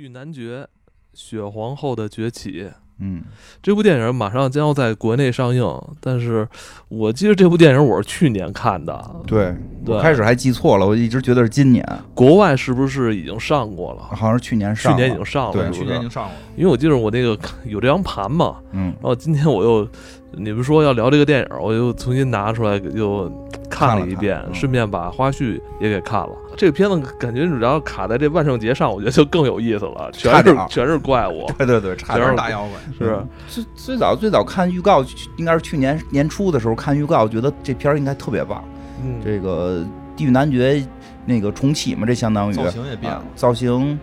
狱男爵：雪皇后的崛起》嗯，这部电影马上将要在国内上映，但是我记得这部电影我是去年看的，对，对我开始还记错了，我一直觉得是今年，国外是不是已经上过了？好像是去年？上，去年已经上了，对去年已经上了，因为我记得我那个有这张盘嘛，嗯。然后今天我又你们说要聊这个电影，我又重新拿出来又看了一遍，看看嗯。顺便把花絮也给看了。这个片子感觉只要卡在这万圣节上，我觉得就更有意思了，全是全是怪物，对对对，差全是点大妖怪。是。最最早最早看预告，应该是去年年初的时候看预告，觉得这片儿应该特别棒。嗯，这个《地狱男爵》那个重启嘛，这相当于造型也变了。啊造型，嗯，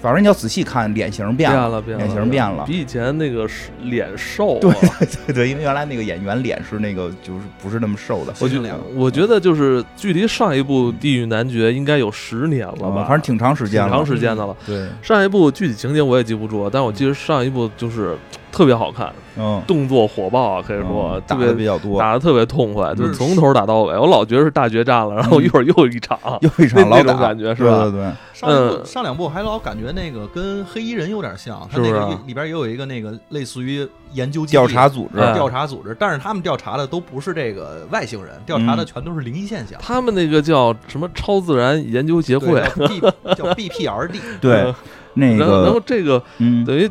反正你要仔细看，脸型变了，变了变了，脸型变了。比以前那个是脸瘦啊。对 对对，因为原来那个演员脸是那个就是不是那么瘦的，我觉得我觉得就是距离上一部《地狱男爵》应该有十年了吧，嗯反正挺长时间了，挺长时间的了。对，上一部具体情节我也记不住，但我记得上一部就是特别好看，嗯，动作火爆啊，可以说嗯打特别的比较多，打的特别痛快，就嗯是从头打到尾。我老觉得是大决战了，然后一会儿又一场，又一那那种场老打。感觉是吧？对对对，上两部嗯。上两部还老感觉那个跟黑衣人有点像，他那个里边也有一个那个类似于研究调查组织，哎调查组织，但是他们调查的都不是这个外星人，调查的全都是灵异现象。他们那个叫什么超自然研究协会，叫 B 叫 BPRD，对，那然后然后这个嗯，等于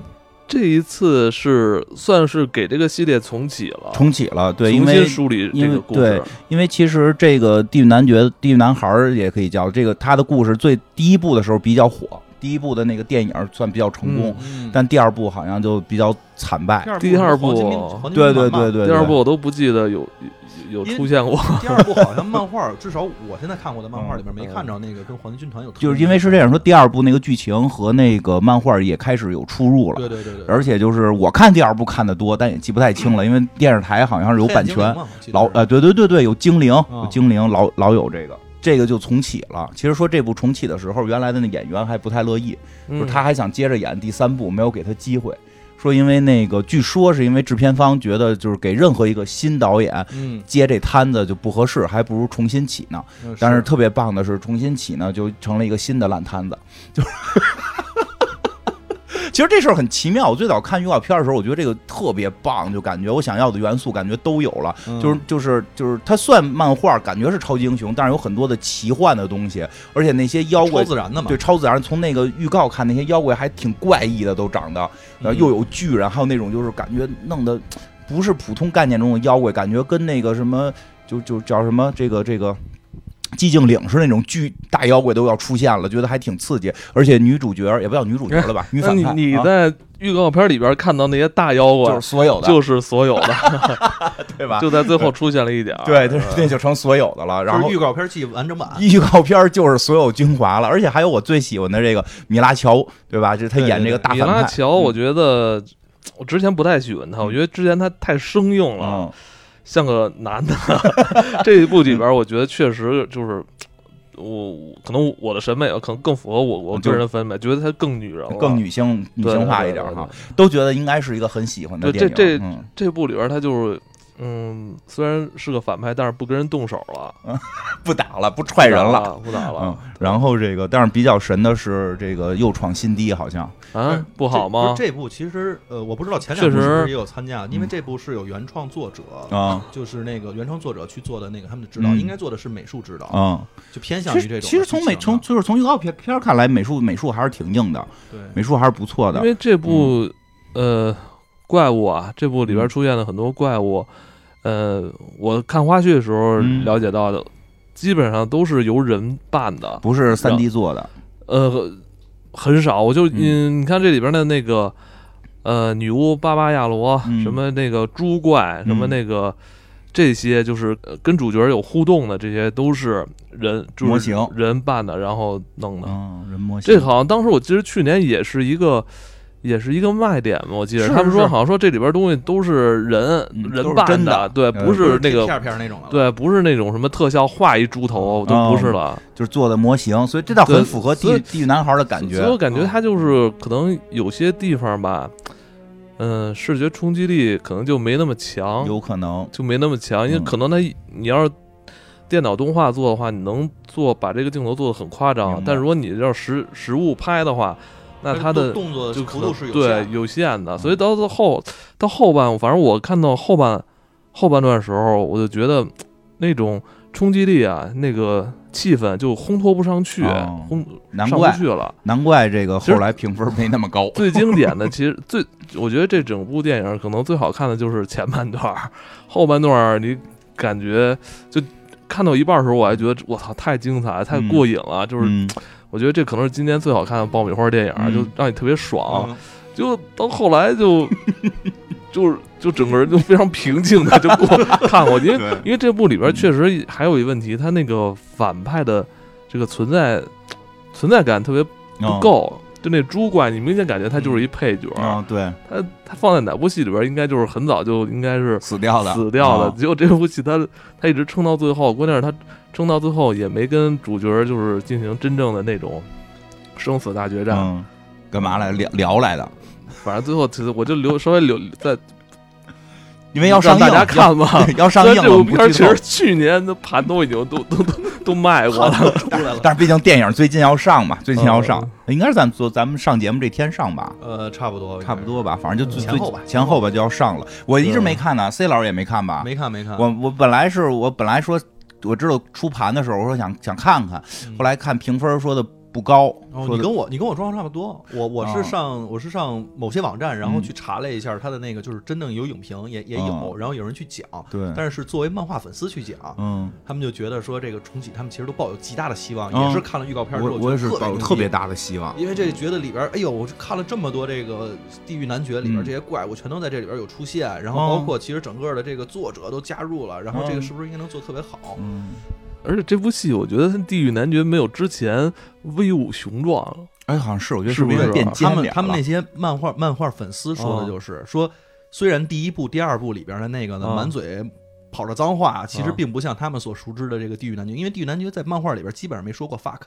这一次是算是给这个系列重启了，重启了，对，因重为新梳理因为这个故事对。因为其实这个地狱男爵、地狱男孩儿也可以叫这个，他的故事最第一部的时候比较火，第一部的那个电影算比较成功，嗯，但第二部好像就比较惨败。第二部对对对对，第二部我都不记得有有出现过，第二部好像漫画，至少我现在看过的漫画里边没看着那个跟黄金军团有，就是因为是这样说，第二部那个剧情和那个漫画也开始有出入了。对对对对，而且就是我看第二部看的多，但也记不太清了，因为电视台好像是有版权，老呃，对对对对，有精灵，有精灵，老老有这个，这个就重启了。其实说这部重启的时候，原来的那演员还不太乐意，就是嗯他还想接着演第三部，没有给他机会。说因为那个，据说是因为制片方觉得就是给任何一个新导演嗯，接这摊子就不合适，还不如重新起呢。嗯但是特别棒的是，重新起呢就成了一个新的烂摊子，就是。其实这事儿很奇妙。我最早看预告片的时候，我觉得这个特别棒，就感觉我想要的元素感觉都有了。嗯就是就是就是，它算漫画，感觉是超级英雄，但是有很多的奇幻的东西，而且那些妖怪超自然的嘛，对超自然。从那个预告看，那些妖怪还挺怪异的，都长得，然后又有巨人，还有那种就是感觉弄得不是普通概念中的妖怪，感觉跟那个什么就就叫什么这个这个。寂静岭是那种巨大妖怪都要出现了，觉得还挺刺激，而且女主角也不叫女主角了吧，女反派，啊你在预告片里边看到那些大妖怪就是，所有的，就是所有的，对吧？就在最后出现了一点儿，对，对，那就成所有的了。然后预告片记完整版，预告片就是所有精华了，而且还有我最喜欢的这个米拉乔，对吧？就是他演这个大米反派。拉乔，我觉得我之前不太喜欢他，我觉得之前他太生硬了，嗯，像个男的。这一部里边，我觉得确实就是。我可能我的审美可能更符合我我个人的审美，觉得他更女人了，更女性女对性化一点哈，都觉得应该是一个很喜欢的对电影。这嗯这部里边他就是，嗯，虽然是个反派，但是不跟人动手了，不打了，不踹人了。不打嗯了，然后这个，但是比较神的是这个又创新低，好像。啊，不好吗？这部其实呃，我不知道前两部是不是也有参加，因为这部是有原创作者啊。就是那个原创作者去做的那个他们的指导，嗯。应该做的是美术指导，啊，就偏向于这种其实从美从就是从预告片片看来，美术美术还是挺硬的，对。美术还是不错的因。为这部呃怪物啊，这部里边嗯出现了很多怪物，呃，我看花絮的时候嗯了解到的，基本上都是由人扮的，不是三 D 做的，呃，很少。我就嗯嗯，你看这里边的那个呃女巫巴巴亚罗，嗯什么那个猪怪，什么嗯那个。这些就是呃跟主角有互动的，这些都是人就是模型人扮的，然后弄的。嗯，人模型。这好像当时我记得去年也是一个，也是一个卖点嘛。我记得他们说好像说这里边东西都是人、嗯人扮的的，对，嗯不是那个片片那种的，对，不是那种什么特效画一猪头都不是了。就是做的模型，所以这倒很符合地地狱男孩的感觉所以。我感觉他就是可能有些地方吧，嗯、视觉冲击力可能就没那么强，有可能，就没那么强，因为嗯可能它你要是。电脑动画做的话，你能做把这个镜头做的很夸张，但如果你要实实物拍的话，那他的动作就幅度是有对限的。有限的，所以到最后到后半，反正我看到后半后半段的时候，我就觉得那种冲击力啊，那个气氛就烘托不上去，哦烘上难怪不去了。难怪这个后来评分没那么高。最经典的，其实最，我觉得这整部电影可能最好看的就是前半段，后半段你感觉就看到一半的时候，我还觉得我操太精彩，太过瘾了，就是嗯我觉得这可能是今年最好看的爆米花电影，嗯就让你特别爽。嗯就到后来就就是就整个人就非常平静的就过 看过，因为因为这部里边确实还有一问题，他那个反派的这个存在存在感特别不够。就那猪怪，你明显感觉他就是一配角，啊，对，他他放在哪部戏里边，应该就是很早就应该是死掉的，死掉的。啊结果这部戏他他一直撑到最后，关键是他撑到最后也没跟主角就是进行真正的那种生死大决战。嗯，干嘛来聊聊来的？反正最后其实我就留稍微留在 因为要上大家看嘛。要要上映了，其实。去年的盘都已经都都都都卖过了，出来了。但是毕竟电影最近要上嘛，最近要上嗯，应该是咱做咱们上节目这天上吧，呃，差不多，差不多吧，反正就最前后吧前后吧就要上了。我一直没看呢，C 老师也没看吧？没看没看。我我本来是我本来说我知道出盘的时候，我说想想看看，嗯。后来看评分说的不高，你跟我你跟我状况差不多，我我啊。是上、我是上某些网站，然后嗯。去查了一下他的那个，就是真正有影评也也有，啊然后有人去讲，对，但是是作为漫画粉丝去讲，嗯，他们就觉得说这个重启，他们其实都抱有极大的希望，啊也是看了预告片之后，我我也是抱有特别大的希望，因为这觉得里边，哎呦，我看了这么多这个地狱男爵里边嗯。这些怪物，全都在这里边有出现，然后哦包括其实整个的这个作者都加入了，然后这个嗯。是不是应该能做特别好？嗯，而且这部戏我觉得《地狱男爵》没有之前威武雄壮了。哎，好像是，我觉得是不是他们他们那些漫画漫画粉丝说的哦就是、说，虽然第一部、第二部里边的那个呢、啊满嘴跑着脏话，其实啊并不像他们所熟知的这个地狱男爵，因为地狱男爵在漫画里边基本上没说过 fuck，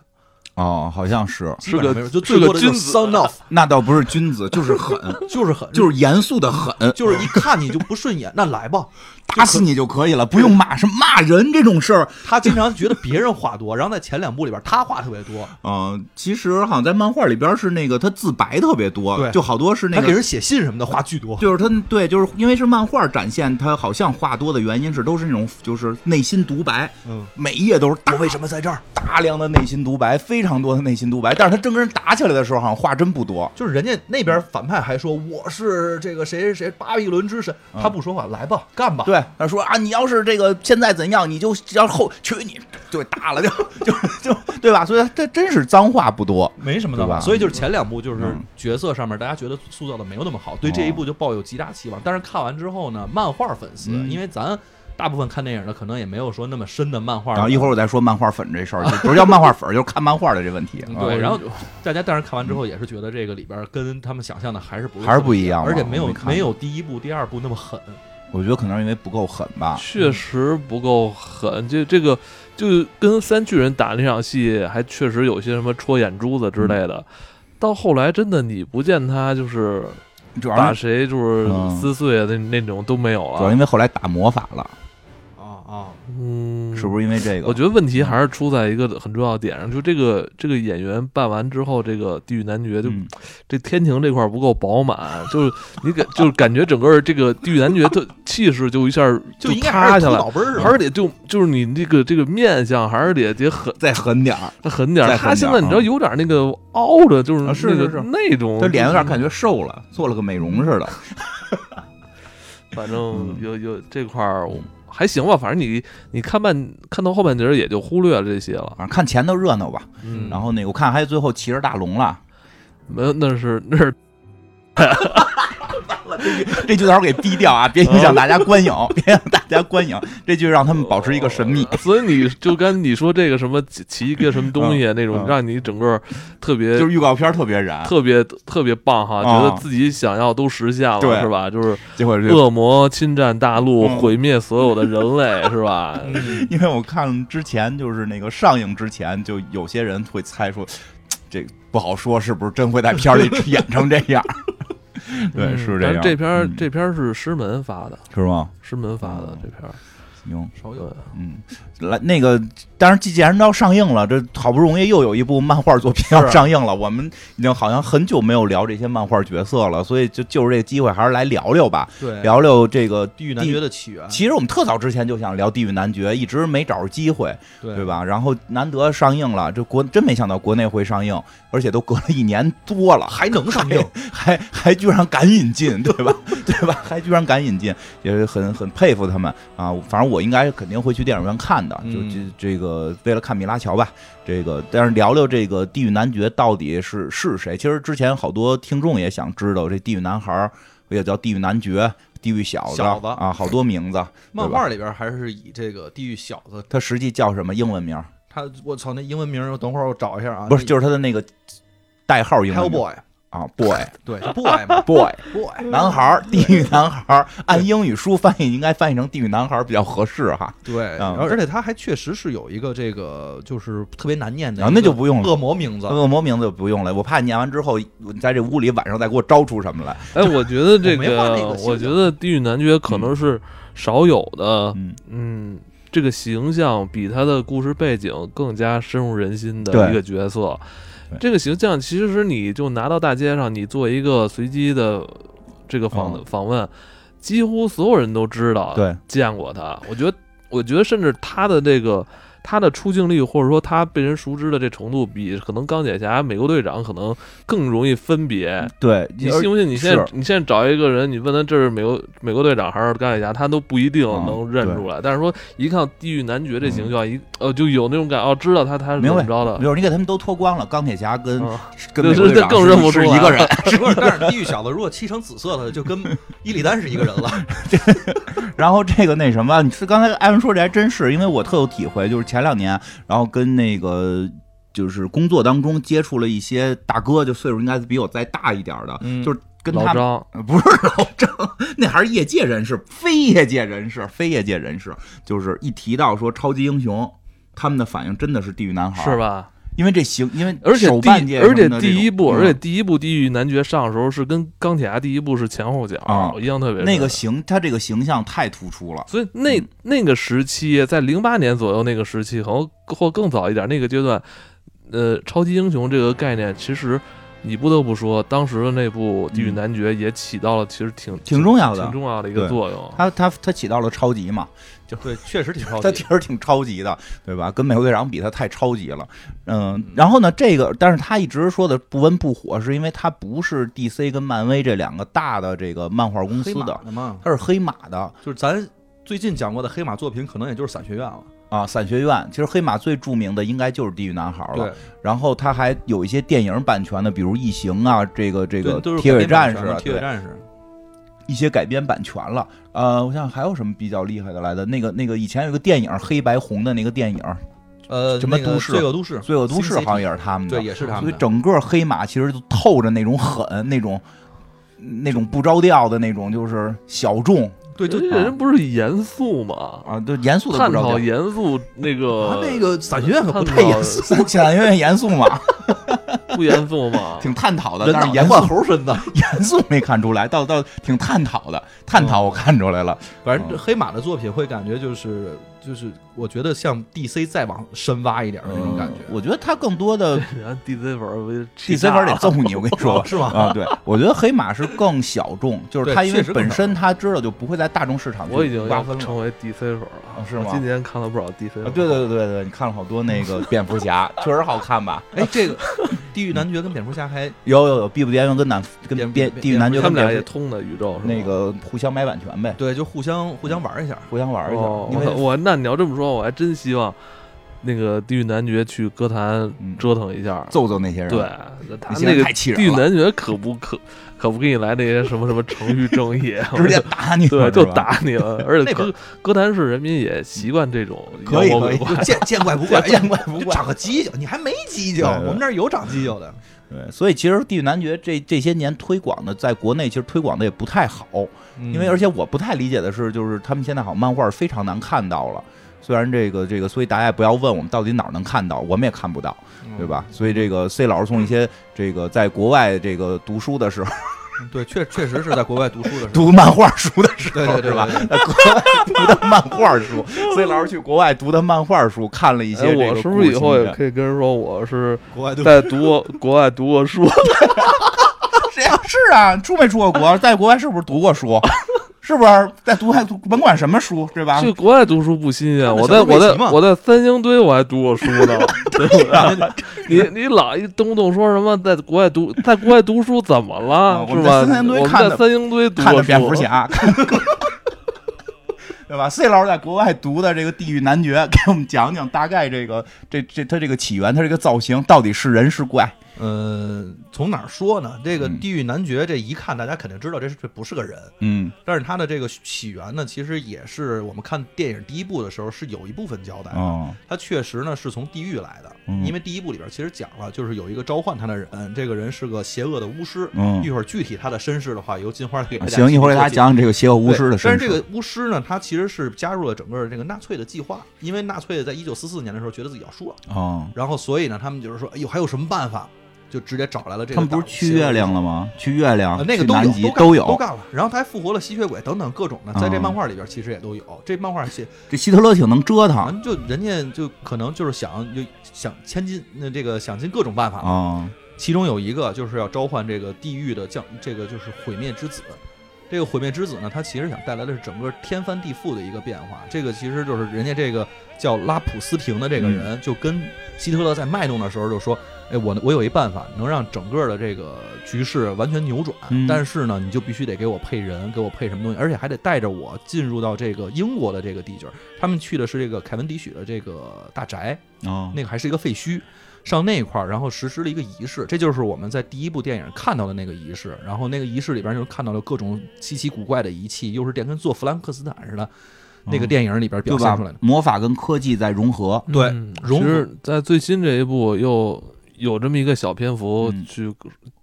哦，好像是，基本没有，就最多的就是君子 son of，那倒不是君子，就是狠，就是狠，就是严肃的狠，就是一看你就不顺眼，那来吧。打死你就可以了，不用骂，什么骂人这种事儿。他经常觉得别人话多，然后在前两部里边他话特别多，嗯、其实好像在漫画里边是那个他自白特别多，对就好多是那个他给人写信什么的话巨多。就是他对，就是因为是漫画展现他好像话多的原因是都是那种就是内心独白，嗯，每一页都是大我为什么在这儿？大量的内心独白，非常多的内心独白，但是他真跟人打起来的时候，好像话真不多。就是人家那边反派还说我是这个谁谁谁巴比伦之神，他不说话，来吧，干吧。对，他说啊，你要是这个现在怎样，你就要后娶你就打了就 就就对吧？所以他真是脏话不多。没什么的对吧所以就是前两部就是嗯角色上面大家觉得塑造的没有那么好，对这一部就抱有极大期望。但是看完之后呢，漫画粉丝，嗯因为咱大部分看电影的可能也没有说那么深的漫画，然后一会儿我再说漫画粉这事儿，就不是叫漫画粉，就是看漫画的这问题。对，然后大家但是看完之后也是觉得这个里边跟他们想象的还是不还是不一样而且没有没有第一部、第二部那么狠。我觉得可能是因为不够狠吧。确实不够狠，这这个就跟三巨人打那场戏，还确实有些什么戳眼珠子之类的。到后来真的你不见他就是把主要是谁就是嗯撕碎的那那种都没有了。主要因为后来打魔法了，啊啊！嗯，是不是因为这个？我觉得问题还是出在一个很重要的点上，就这个这个演员扮完之后，这个地狱男爵就、嗯这天庭这块不够饱满，就是你感就是感觉整个这个地狱男爵的气势就一下就塌下来，还是得就就是你这个这个面相还是得得狠再狠点儿，狠点儿。再狠点儿他现在你知道有点那个凹的，就是啊是那个是是那种，他脸有点感觉，瘦了，做了个美容似的。反正嗯有有这块儿我还行吧，反正你你看半看到后半截儿也就忽略了这些了。反正看前头热闹吧。嗯，然后那个我看还有最后骑着大龙了，没有那是那是 这句到时候给逼掉啊，别影响大家观影，别让大家观影，这句让他们保持一个神秘。所以你就跟你说这个什么骑骑一个什么东西那种嗯，让你整个特别就是预告片特别燃，特别特别棒哈，啊觉得自己想要都实现了，是吧？就是结果这恶魔侵占大陆，嗯毁灭所有的人类，是吧？因为我看之前就是那个上映之前，就有些人会猜说，这不好说是不是真会在片里 演成这样。对，嗯是这样。但这片儿嗯这篇是师门发的，是吗？师门发的哦这片儿，行，少有。嗯，来那个，当然既既然要上映了，这好不容易又有一部漫画作品要上映了，我们已经好像很久没有聊这些漫画角色了，所以就就是这个机会，还是来聊聊吧，对，聊聊这个地狱男爵的起源。其实我们特早之前就想聊地狱男爵，一直没找着机会，对对吧？然后难得上映了，这国真没想到国内会上映，而且都隔了一年多了，还能上映，还还居然敢引进，对吧？对吧？还居然敢引进，也是很很佩服他们啊！反正我应该肯定会去电影院看的，就这这个为了看米拉乔吧。这个但是聊聊这个地狱男爵到底是是谁？其实之前好多听众也想知道，这地狱男孩也叫地狱男爵。地狱小子啊，好多名字。漫画里边还是以这个地狱小子，他实际叫什么英文名？他我操，那英文名，等会儿我找一下啊。不是，就是他的那个代号英文。Hellboy。啊，boy，对，boy 嘛，boy，boy，男孩 地狱男孩按英语书翻译应该翻译成地狱男孩比较合适哈。对，然后而且他还确实是有一个这个就是特别难念的，那就不用了，恶魔名字，恶魔名字就不用了，我怕念完之后你在这屋里晚上再给我招出什么来。哎，我觉得这个，我觉得地狱男爵可能是少有的，嗯，这个形象比他的故事背景更加深入人心的一个角色。这个形象其实你就拿到大街上，你做一个随机的这个访访问，几乎所有人都知道，对，见过他。我觉得，我觉得甚至他的这个。他的出镜率，或者说他被人熟知的这程度，比可能钢铁侠、美国队长可能更容易分别。对，你信不信？你现在你现在找一个人，你问他这是美国美国队长还是钢铁侠，他都不一定能认出来。但是说一看地狱男爵这形象，一呃就有那种感哦，知道他他是怎么着的。没有，你给他们都脱光了，钢铁侠跟跟美国队长更认不出一个人。是 不是？但是地狱小子如果漆成紫色的，就跟伊利丹是一个人了。然后这个那什么，你是刚才艾文说这还真是，因为我特有体会，就是前两年。然后跟那个就是工作当中接触了一些大哥，就岁数应该是比我再大一点的，就是跟他们 不是老张，那还是业界人士，非业界人士，非业界人士，就是一提到说超级英雄，他们的反应真的是地狱男孩，是吧？因为这行，因为而且第而且第一部，而且第一部地狱男爵上的时候是跟钢铁侠第一部是前后脚，印象特别。那个形，他这个形象太突出了。所以那那个时期，在零八年左右那个时期，可能或更早一点那个阶段，呃，超级英雄这个概念，其实你不得不说，当时的那部地狱男爵也起到了其实挺挺重要的、挺重要的一个作用。他他他起到了超级嘛。就对，确实挺超 级，他确实挺超级的，对吧？跟美国队长比，他太超级了。嗯，然后呢，这个，但是他一直说的不温不火，是因为他不是 DC 跟漫威这两个大的这个漫画公司的，他是黑马的。就是咱最近讲过的黑马作品，可能也就是伞学院了啊。伞学院其实黑马最著名的应该就是地狱男孩了。然后他还有一些电影版权的，比如异形啊，这个这个铁血战士，铁血战士。一些改编版权了，呃，我想还有什么比较厉害的来的？那个那个以前有个电影黑白红的那个电影，呃，什么都市？罪恶都市，罪恶都市好像也是他们的，对，也是他们。所以整个黑马其实都透着那种狠，那种那种不着调的那种，就是小众。对，就这人不是严肃吗？啊，就，严肃的探讨严肃那个他那个散学院可不太严肃，散学院严肃吗？不严肃吗？挺探讨的，但是严换猴身的，严肃没看出来，倒倒挺探讨的，探讨我看出来了。反正黑马的作品会感觉就是就是，我觉得像 DC 再往深挖一点的那种感觉。我觉得他更多的 DC 粉，DC 粉得揍你，我跟你说 是吗？啊，对，我觉得黑马是更小众，就是他因为本身他知道就不会在大众市场。我已经要成为 DC 粉了，是吗？今年看了不少 DC。对对对对对，你看了好多那个蝙蝠侠，确实好看吧？哎，这个。地狱男爵跟蝙蝠侠还有有有，必不边缘跟男跟蝙地狱男爵他们俩也通的宇宙，那个互相买版权呗。对，就互相互相玩一下，互相玩一下。因为我那你要这么说，我还真希望那个地狱男爵去歌坛折腾一下，揍揍那些人。对，他那个地狱男爵可不可可不给你来那些什么什么程序正义，直接打你，对，就打你了。而且 歌歌坛市人民也习惯这种，可以可以，见见怪不怪，见怪不怪，长个犄角，你还没犄角，我们那儿有长犄角的。对，所以其实地狱男爵这这些年推广的，在国内其实推广的也不太好，因为而且我不太理解的是，就是他们现在好像漫画非常难看到了。虽然这个这个，所以大家也不要问我们到底哪儿能看到，我们也看不到，对吧？所以这个 C 老师从一些这个在国外这个读书的时候。对，确确实是在国外读书的时候，读漫画书的时候，对对对是吧？在国外读的漫画书，所以老师去国外读的漫画书，看了一些哎，这个我是不是以后也？可以跟人说我是国外读在读过国外读过书？谁呀？是啊，出没出过国？在国外是不是读过书？是不是在读还读甭管什么书，对吧？去国外读书不新鲜，我在我在我在三星堆我还读过书呢？你你老一动不动说什么在国外读，在国外读书怎么了？啊我们在是吧？三星堆看的在三星堆读过看的蝙蝠，侠，对吧？C 老师在国外读的这个《地狱男爵》，给我们讲讲大概这个这这它这个起源，它这个造型到底是人是怪？呃，从哪儿说呢？这个嗯地狱男爵，这一看大家肯定知道这是这不是个人，嗯但是他的这个起源呢，其实也是我们看电影第一部的时候是有一部分交代的。哦他确实呢是从地狱来的，嗯因为第一部里边其实讲了，就是有一个召唤他的人，这个人是个邪恶的巫师。嗯一，会儿具体他的身世的话，由金花 给大家行，一会儿给大家讲讲这个邪恶巫师的对身世。但是这个巫师呢，他其实是加入了整个这个纳粹的计划，因为纳粹在一九四四年的时候觉得自己要输了，哦，然后所以呢，他们就是说，哎呦，还有什么办法？就直接找来了这个。他们不是去月亮了？吗？去月亮呃，，那个都有，去南极都有。都干了。然后他还复活了吸血鬼等等各种的，在这嗯漫画里边其实也都有。这漫画写，这希特勒挺能折腾就人家就可能就是想就想千金那这个想尽各种办法嘛。啊，其中有一个就是要召唤这个地狱的将，这个就是毁灭之子。这个毁灭之子呢，他其实想带来的是整个天翻地覆的一个变化。这个其实就是人家这个叫拉普斯廷的这个人，就跟希特勒在脉动的时候就说：“哎，我我有一办法，能让整个的这个局势完全扭转。嗯但是呢，你就必须得给我配人，给我配什么东西，而且还得带着我进入到这个英国的这个地界儿。他们去的是这个凯文迪许的这个大宅，哦，那个还是一个废墟，上那块儿，然后实施了一个仪式，这就是我们在第一部电影看到的那个仪式。然后那个仪式里边就看到了各种稀奇古怪的仪器，又是电跟做弗兰克斯坦似的，那个电影里边表现出来的。魔法跟科技在融合。对嗯融合其实，在最新这一部又有这么一个小篇幅嗯。去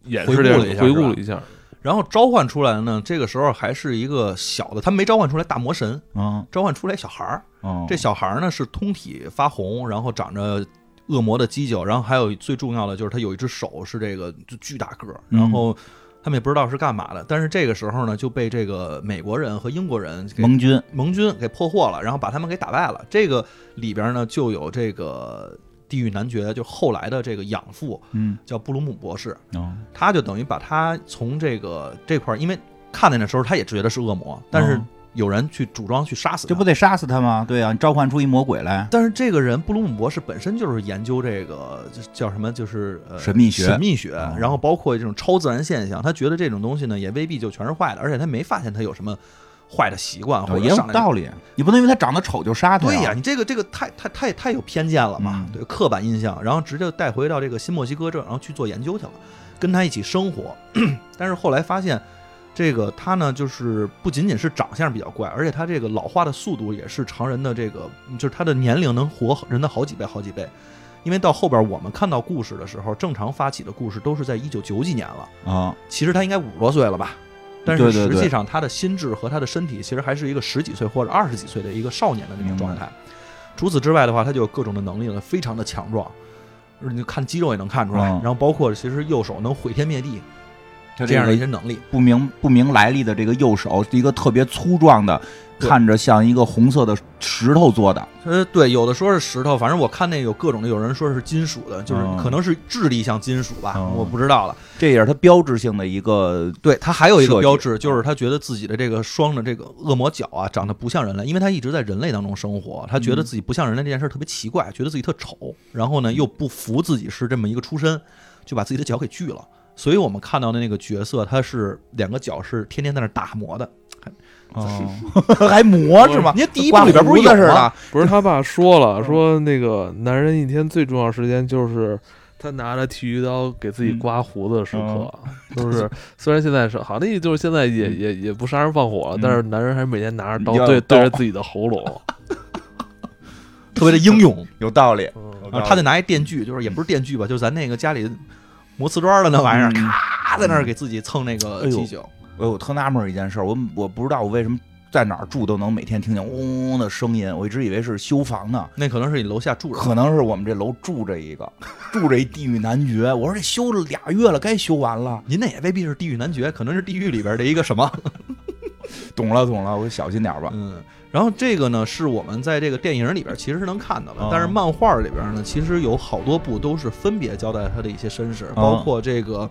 演回示了一下回顾了一下，然后召唤出来呢，这个时候还是一个小的，他没召唤出来大魔神，嗯。召唤出来小孩儿。哦，这小孩儿呢是通体发红，然后长着恶魔的犄角，然后还有最重要的就是他有一只手是这个就巨大个儿，嗯。然后他们也不知道是干嘛的，但是这个时候呢就被这个美国人和英国人给盟军。盟军给破获了，然后把他们给打败了。这个里边呢就有这个地狱男爵，就后来的这个养父嗯。叫布鲁姆博士，哦。他就等于把他从这个这块儿，因为看见的时候他也觉得是恶魔，但是哦。有人去主张去杀死他，这不得杀死他吗？对啊，你召唤出一魔鬼来，但是这个人布鲁姆博士本身就是研究这个就叫什么，就是呃神秘学。神秘学哦，然后包括这种超自然现象，他觉得这种东西呢也未必就全是坏的，而且他没发现他有什么坏的习惯或哦也有道理。你不能因为他长得丑就杀他对呀、呀。你这个这个太太太太有偏见了嘛，嗯对刻板印象，然后直接带回到这个新墨西哥这，然后去做研究去了，跟他一起生活。但是后来发现，这个他呢，就是不仅仅是长相比较怪，而且他这个老化的速度也是常人的这个，就是他的年龄能活人的好几倍好几倍。因为到后边我们看到故事的时候，正常发起的故事都是在一九九几年了，啊，其实他应该五十多岁了吧。但是实际上，他的心智和他的身体其实还是一个十几岁或者二十几岁的一个少年的那种状态。除此之外的话，他就有各种的能力了，非常的强壮，你看肌肉也能看出来。嗯然后包括其实右手能毁天灭地他这样的一些能力。不明不明来历的这个右手是一个特别粗壮的，看着像一个红色的石头做的。呃，对，有的说是石头，反正我看那有各种的，有人说是金属的，就是嗯可能是质地像金属吧，嗯我不知道了。这也是他标志性的一个对他还有一个标志，就是他觉得自己的这个双的这个恶魔角啊，长得不像人类，因为他一直在人类当中生活，他觉得自己不像人类这件事儿特别奇怪，觉得自己特丑，然后呢又不服自己是这么一个出身，就把自己的脚给锯了。所以我们看到的那个角色，他是两个脚是天天在那打磨的。哦，还磨是吗？你看第一部里边不是有吗刮胡子似的？不是他爸说嗯了，说那个男人一天最重要时间就是他拿着剃须刀给自己刮胡子的时刻，就是虽然现在是好像那意思就是现在也也也不杀人放火了，嗯但是男人还是每天拿着刀对对着自己的喉咙，特别的英勇。有道理。他得拿一电锯，就是也不是电锯吧，就是咱那个家里磨瓷砖的那玩意儿，嗯咔在那儿给自己蹭那个哎呦犄角。哎呦，我特纳闷儿一件事儿，我我不知道我为什么在哪儿住都能每天听见嗡嗡嗡的声音，我一直以为是修房呢。那可能是你楼下住着，可能是我们这楼住着一个，住着一地狱男爵。我说这修了俩月了，该修完了。您那也未必是地狱男爵，可能是地狱里边的一个什么？懂了懂了，我小心点吧。嗯，然后这个呢，是我们在这个电影里边其实是能看到的，哦。但是漫画里边呢，其实有好多部都是分别交代他的一些身世，哦。包括这个，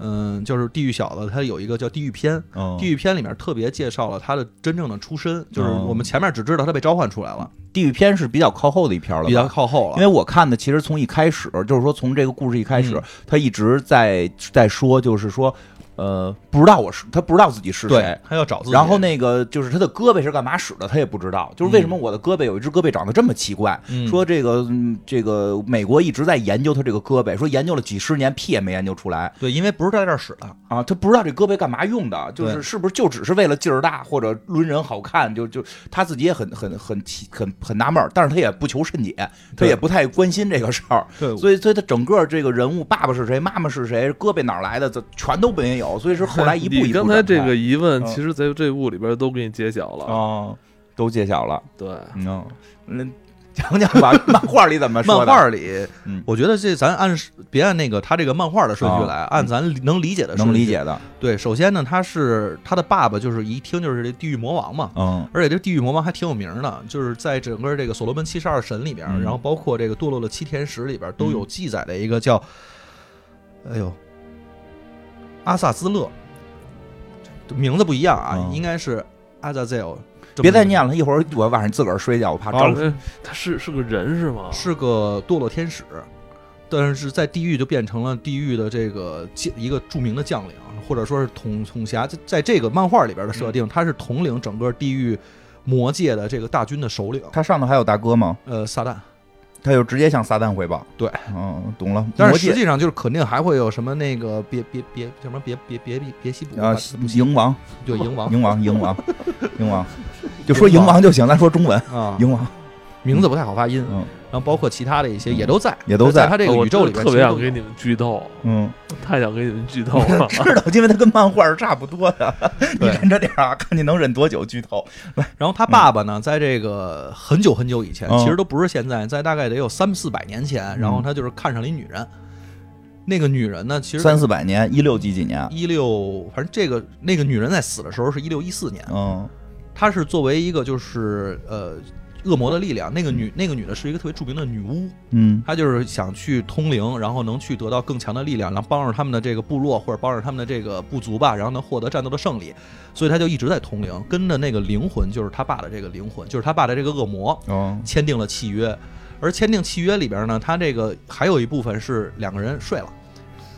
嗯，就是地狱小子，他有一个叫地狱篇，嗯，地狱篇里面特别介绍了他的真正的出身，就是哦。我们前面只知道他被召唤出来了，地狱篇是比较靠后的一篇了，比较靠后了。因为。我看的其实从一开始，就是说从这个故事一开始，嗯。他一直在在说，就是说，呃，不知道我是他不知道自己是谁，，他要找自己。然后那个就是他的胳膊是干嘛使的，他也不知道。就是为什么我的胳膊有一只胳膊长得这么奇怪？嗯说这个嗯这个美国一直在研究他这个胳膊，说研究了几十年，屁也没研究出来对，因为不是在这儿使的，啊！他不知道这胳膊干嘛用的，就是是不是就只是为了劲儿大或者抡人好看？就就他自己也很很很奇很很纳闷，但是他也不求甚解，他对也不太关心这个事儿。对所以，所以他整个这个人物，爸爸是谁，妈妈是谁，胳膊哪儿来的，这全都没有。所以是后来一步一步 你刚才这个疑问，嗯。其实在这部里边都给你揭晓了。哦，都揭晓了。对，嗯，那讲讲吧，漫画里怎么说漫？画里，嗯。我觉得这咱按别按那个他这个漫画的顺序来，按咱能理解的能理。解的，对，首先呢，他是他的爸爸，就是一听就是这地狱魔王嘛，嗯。而且这地狱魔王还挺有名的，就是在整个这个所罗门七十二神里边，嗯。然后包括这个堕落的七天使里边都有记载的一个叫，哎呦，阿萨兹勒，名字不一样啊，嗯应该是阿扎泽尔。别再念了，一会儿我晚上自个儿睡觉，我怕招。呃他是是个人是吗？是个堕落天使，但是在地狱就变成了地狱的这个将一个著名的将领，或者说是统统辖，在在这个漫画里边的设定，他是统领整个地狱魔界的这个大军的首领。他上头还有大哥吗？呃，撒旦，他就直接向撒旦汇报。对，嗯，懂了。但是实际上就是肯定还会有什么那个别别别叫什么别别别别别西卜啊，蝇王，就 蝇王。蝇王，蝇王，蝇王，就说蝇王就行，咱说中文，啊，蝇王，名字不太好发音。嗯然后包括其他的一些也都在，也都在在他这个宇宙里边特别想给你们剧透，嗯，太想给你们剧透了。知道，因为他跟漫画是差不多的，你忍着点啊，看你能忍多久剧透。然后他爸爸呢，在这个很久很久以前，嗯其实都不是现在，在大概得有三四百年前，然后他就是看上了一女人。那个女人呢，其实三四百年，一六几几年？一六，反正这个那个女人在死的时候是一六一四年，嗯她是作为一个就是呃恶魔的力量，那个女那个女的是一个特别著名的女巫，嗯。她就是想去通灵，然后能去得到更强的力量，然后帮助他们的这个部落或者帮助他们的这个部族吧，然后能获得战斗的胜利，所以她就一直在通灵，跟着那个灵魂就是他爸的这个灵魂，就是他爸的这个恶魔，哦签订了契约。而签订契约里边呢，他这个还有一部分是两个人睡了，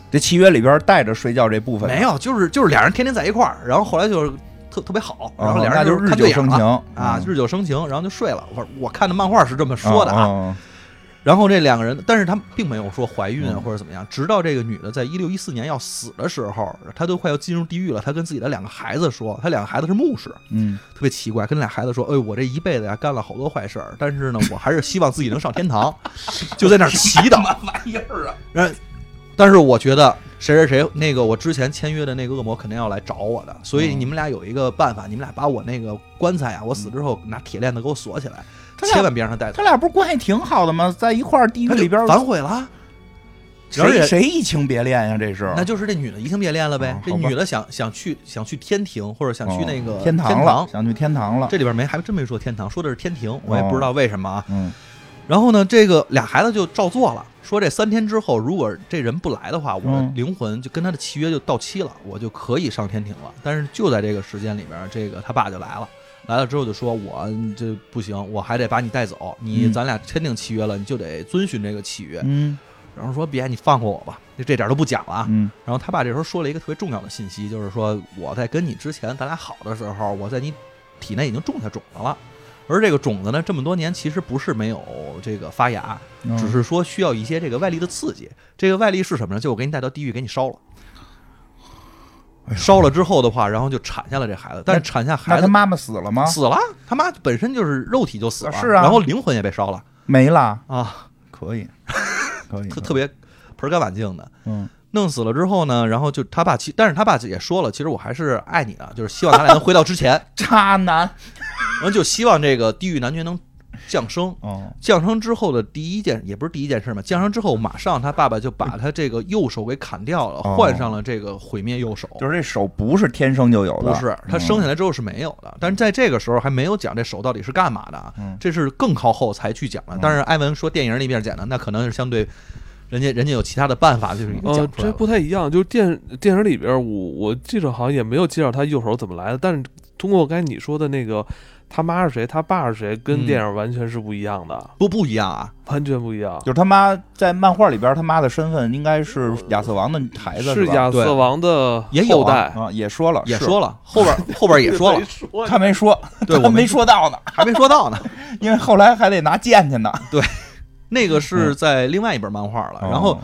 这契约里边带着睡觉这部分没有，就是就是俩人天天在一块儿，然后后来就是特特别好，然后哦俩人那就是日久看对眼了生情啊，嗯日久生情，然后就睡了。我我看的漫画是这么说的啊。啊，然后这两个人，但是他并没有说怀孕或者怎么样，直到这个女的在一六一四年要死的时候，她都快要进入地狱了。她跟自己的两个孩子说，她两个孩子是牧师，嗯特别奇怪，跟俩孩子说：“哎，我这一辈子呀干了好多坏事儿，但是呢，我还是希望自己能上天堂，就在那儿祈祷。玩意儿啊，然，但是我觉得谁谁谁那个我之前签约的那个恶魔肯定要来找我的，所以嗯你们俩有一个办法，你们俩把我那个棺材啊，我死之后拿铁链子给我锁起来，他俩千万别让他带走。他俩不是关系挺好的吗？在一块儿地狱里边，反悔了，而谁且谁移情别恋呀？这是那就是这女的移情别恋了呗哦。好吧这女的想想去想去天庭或者想去那个天堂了，想去天堂了。这里边没还真没说天堂，说的是天庭，我也不知道为什么啊。嗯然后呢，这个俩孩子就照做了，说这三天之后，如果这人不来的话，我灵魂就跟他的契约就到期了，我就可以上天庭了。但是就在这个时间里边，这个他爸就来了，来了之后就说：“我这不行，我还得把你带走，你嗯咱俩签订契约了，你就得遵循这个契约。嗯然后说：“别，你放过我吧，就这点都不讲了啊。嗯然后他爸这时候说了一个特别重要的信息，就是说我在跟你之前，咱俩好的时候，我在你体内已经种下种子了。而这个种子呢，这么多年其实不是没有这个发芽，嗯，只是说需要一些这个外力的刺激。这个外力是什么呢？就我给你带到地狱，给你烧了。烧了之后的话，然后就产下了这孩子，但是产下孩子他妈妈死了吗？死了，他妈本身就是肉体就死了，是啊然后灵魂也被烧了没了，啊，可以，可以，特特别盆儿干碗净的。嗯弄死了之后呢，然后就他爸其，但是他爸也说了，其实我还是爱你的，就是希望咱俩能回到之前，渣男。然后就希望这个地狱男爵能降生。哦，降生之后的第一件，也不是第一件事嘛，降生之后马上他爸爸就把他这个右手给砍掉了，哦换上了这个毁灭右手。就是这手不是天生就有的，不是，他生下来之后是没有的，但是在这个时候还没有讲这手到底是干嘛的啊，嗯这是更靠后才去讲的。但是埃文说电影里面讲的，那可能是相对人家人家有其他的办法，就是已经呃讲，出来这了。不太一样，就是电电影里边，我我记着好像也没有介绍他右手怎么来的，但是通过刚才你说的那个他妈是谁，他爸是谁，跟嗯电影完全是不一样的，不不一样啊，完全不一样。就是他妈在漫画里边，他妈的身份应该是亚瑟王的孩子，吧？对是亚瑟王的也有啊后代，啊，也说了，也说了，后边 后边也说了没，说他没说，他没对我没说到呢，还没说到呢。因为后来还得拿剑去呢。对那个是在另外一本漫画了，然后哦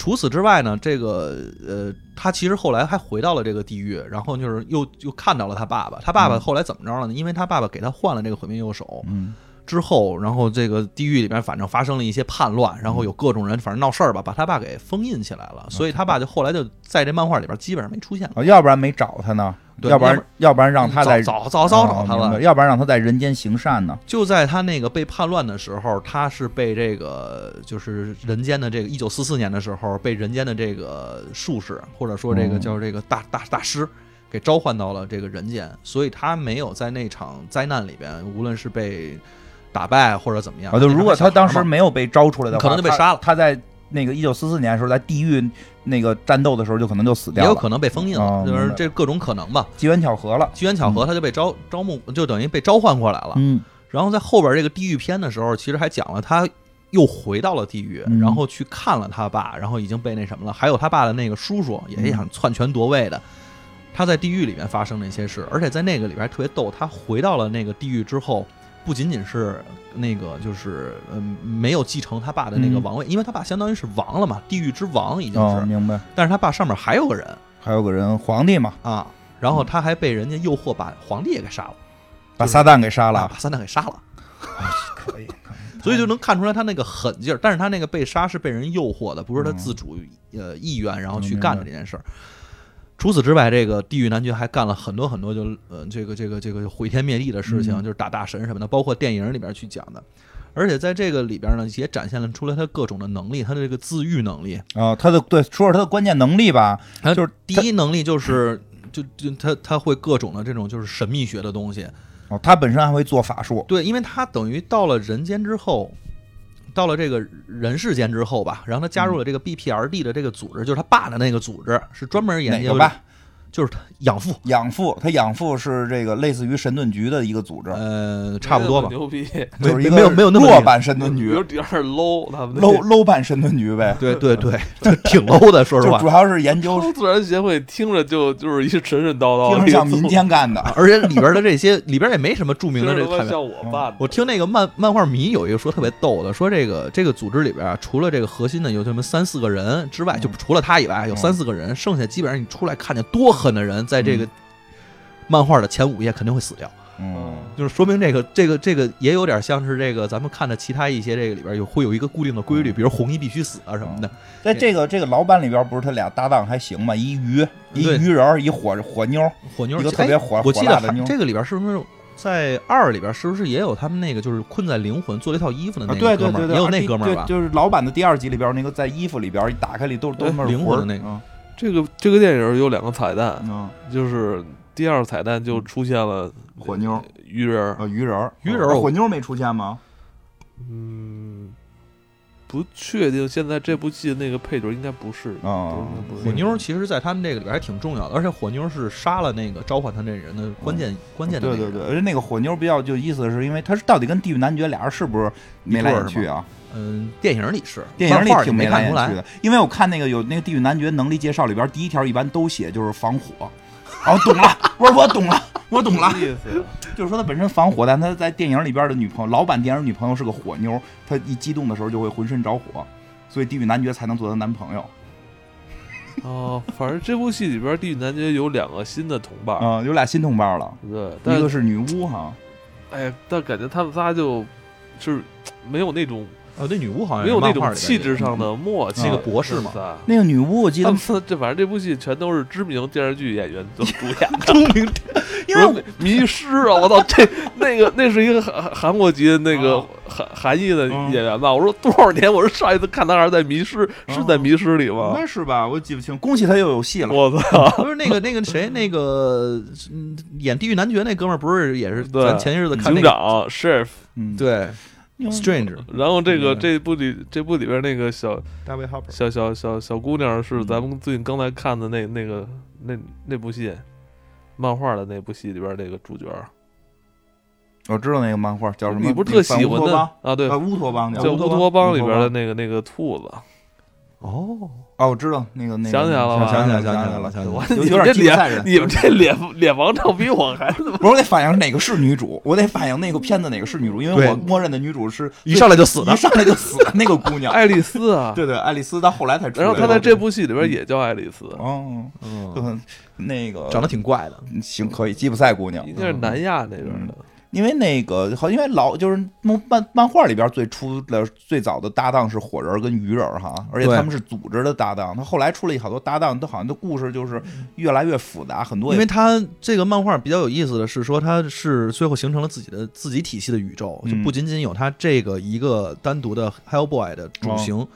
除此之外呢，这个呃，他其实后来还回到了这个地狱，然后就是又又看到了他爸爸。他爸爸嗯后来怎么着了呢？因为他爸爸给他换了这个毁灭右手嗯之后，然后这个地狱里边反正发生了一些叛乱，然后有各种人反正闹事儿吧，把他爸给封印起来了。所以他爸就后来就在这漫画里边基本上没出现了。哦要不然没找他呢，对要不然要不然让他在早早早找他了哦明白，要不然让他在人间行善呢。就在他那个被叛乱的时候，他是被这个就是人间的这个一九四四年的时候，被人间的这个术士或者说这个嗯叫这个大大大师给召唤到了这个人间，所以他没有在那场灾难里边，无论是被打败或者怎么样。啊，就如果他当时没有被招出来的话，可能就被杀了他。他在那个一九四四年的时候，在地狱那个战斗的时候，就可能就死掉了，也有可能被封印了，就是这各种可能吧。机缘巧合了。机缘巧合，他就被招招募，就等于被召唤过来了。嗯然后在后边这个地狱篇的时候，其实还讲了他又回到了地狱，嗯然后去看了他爸，然后已经被那什么了，还有他爸的那个叔叔嗯也想篡权夺位的。他在地狱里面发生的一些事，而且在那个里边还特别逗。他回到了那个地狱之后，不仅仅是那个就是嗯没有继承他爸的那个嗯王位，因为他爸相当于是王了嘛，地狱之王已经是。哦，明白。但是他爸上面还有个人还有个人皇帝嘛，啊，然后他还被人家诱惑把皇帝也给杀了，把撒旦给杀啊了把，撒旦给杀了。可以。所以就能看出来他那个狠劲儿，但是他那个被杀是被人诱惑的，不是他自主呃意愿然后去干的这件事儿。除此之外，这个地狱男爵还干了很多很多就呃这个这个这个毁天灭地的事情，嗯就是打大神什么的，包括电影里边去讲的。而且在这个里边呢，也展现了出来他各种的能力，他的这个自愈能力。啊，他的对，说说他的关键能力吧，他就是第一能力就是就就他他会各种的这种就是神秘学的东西，哦，他本身还会做法术，对，因为他等于到了人间之后，到了这个人世间之后吧，然后他加入了这个 BPRD 的这个组织，就是他爸的那个组织，是专门研究哪个吧？就是他养父，养父，他养父是这个类似于神盾局的一个组织，呃，差不多吧，牛逼，就是一个没没有没有那么弱版神盾局有点儿 low，他们那，low low 版神盾局呗。对对对，就挺 low 的，说实话主。要是研究，自然协会听着就就是一神神叨叨，听着像民间干的。而且里边的这些里边也没什么著名的这个我我听那个漫漫画迷有一个说特别逗的，说这个这个组织里边啊，除了这个核心的有这么三四个人之外，嗯就除了他以外，有三四个人，剩下基本上你出来看见多狠的人，在这个漫画的前五页肯定会死掉，嗯，就是说明这个这个这个也有点像是这个咱们看的其他一些这个里边有会有一个固定的规律，比如红衣必须死啊什么的。在这个这个老版里边，不是他俩搭档还行吗？一鱼，一鱼人儿，一火火妞儿，火妞一个特别火火辣的妞还这个里边是不是在二里边是不是也有他们那个就是困在灵魂做了一套衣服的那啊，个对对对对，哥们儿？也有那哥们儿吧？对就是老版的第二集里边那个在衣服里边一打开里都都是灵魂的那个。嗯这个这个电影有两个彩蛋，嗯，就是第二个彩蛋就出现了火妞鱼人儿，呃鱼人，鱼人火妞没出现吗？嗯，不确定现在这部戏那个配角应该不是啊火妞其实，在他们这个里边还挺重要的，而且火妞是杀了那个召唤他那人的关键关键的那个人。对对对，而且那个火妞比较就意思是，因为他是到底跟地狱男爵俩人是不是眉来眼去啊？嗯，电影里是，电影里挺没看出来。因为我看那个有那个地狱男爵能力介绍里边，第一条一般都写就是防火。哦，懂了，我说我懂了，我懂了，意思。就是说他本身防火，但他在电影里边的女朋友，老版电影女朋友是个火妞，他一激动的时候就会浑身着火，所以地狱男爵才能做她男朋友。哦，反正这部戏里边，地狱男爵有两个新的同伴，啊、有俩新同伴了，对，一个是女巫哈，哎，但感觉他们仨就是没有那种哦，那女巫好像没有那种气质上的默契。那个博士嘛那个女巫，我记他得们这反正这部戏全都是知名电视剧演员做主演的，著名，因为迷失啊！我操，这那个那是一个韩韩国籍的那个啊韩韩裔的嗯演员吧？我说多少年？我说上一次看他还是在迷失，是在迷失里吗应？该是吧，我记不清。恭喜他又有戏了。我操！不是那个那个谁，那个嗯演《地狱男爵》那哥们儿，不是也是咱前些日子看那个警长对 Strange 然后这个嗯。这部里这部里边那个小大卫 Harper 小小小小姑娘是嗯。咱们最近刚才看的那那个那那部戏，漫画的那部戏里边那个主角，我知道那个漫画叫什么？你不是特喜欢的啊？对。啊，，乌托邦叫乌托邦。里边的那个那个兔子。哦，哦，我知道那个那个，想起来了吧想起来想起来了想起来了，有有点你们这脸你们这脸脸王照比我还不是我得反映哪个是女主，我得反映那个片子哪个是女主，因为对我默认的女主是一上来就死的一上来就死的那个姑娘。爱丽丝啊。对对，爱丽丝到后来才出来的。然后她在这部戏里边也叫爱丽丝，哦，嗯，嗯，那个长得挺怪的，行可以，吉普赛姑娘，应该是南亚那边的。因为那个好，因为老就是漫漫漫画里边最初的最早的搭档是火人跟鱼人哈，而且他们是组织的搭档。他后来出了好多搭档，都好像的故事就是越来越复杂，很多因为他这个漫画比较有意思的是说，他是最后形成了自己的自己体系的宇宙，就嗯不仅仅有他这个一个单独的 Hellboy 的主型。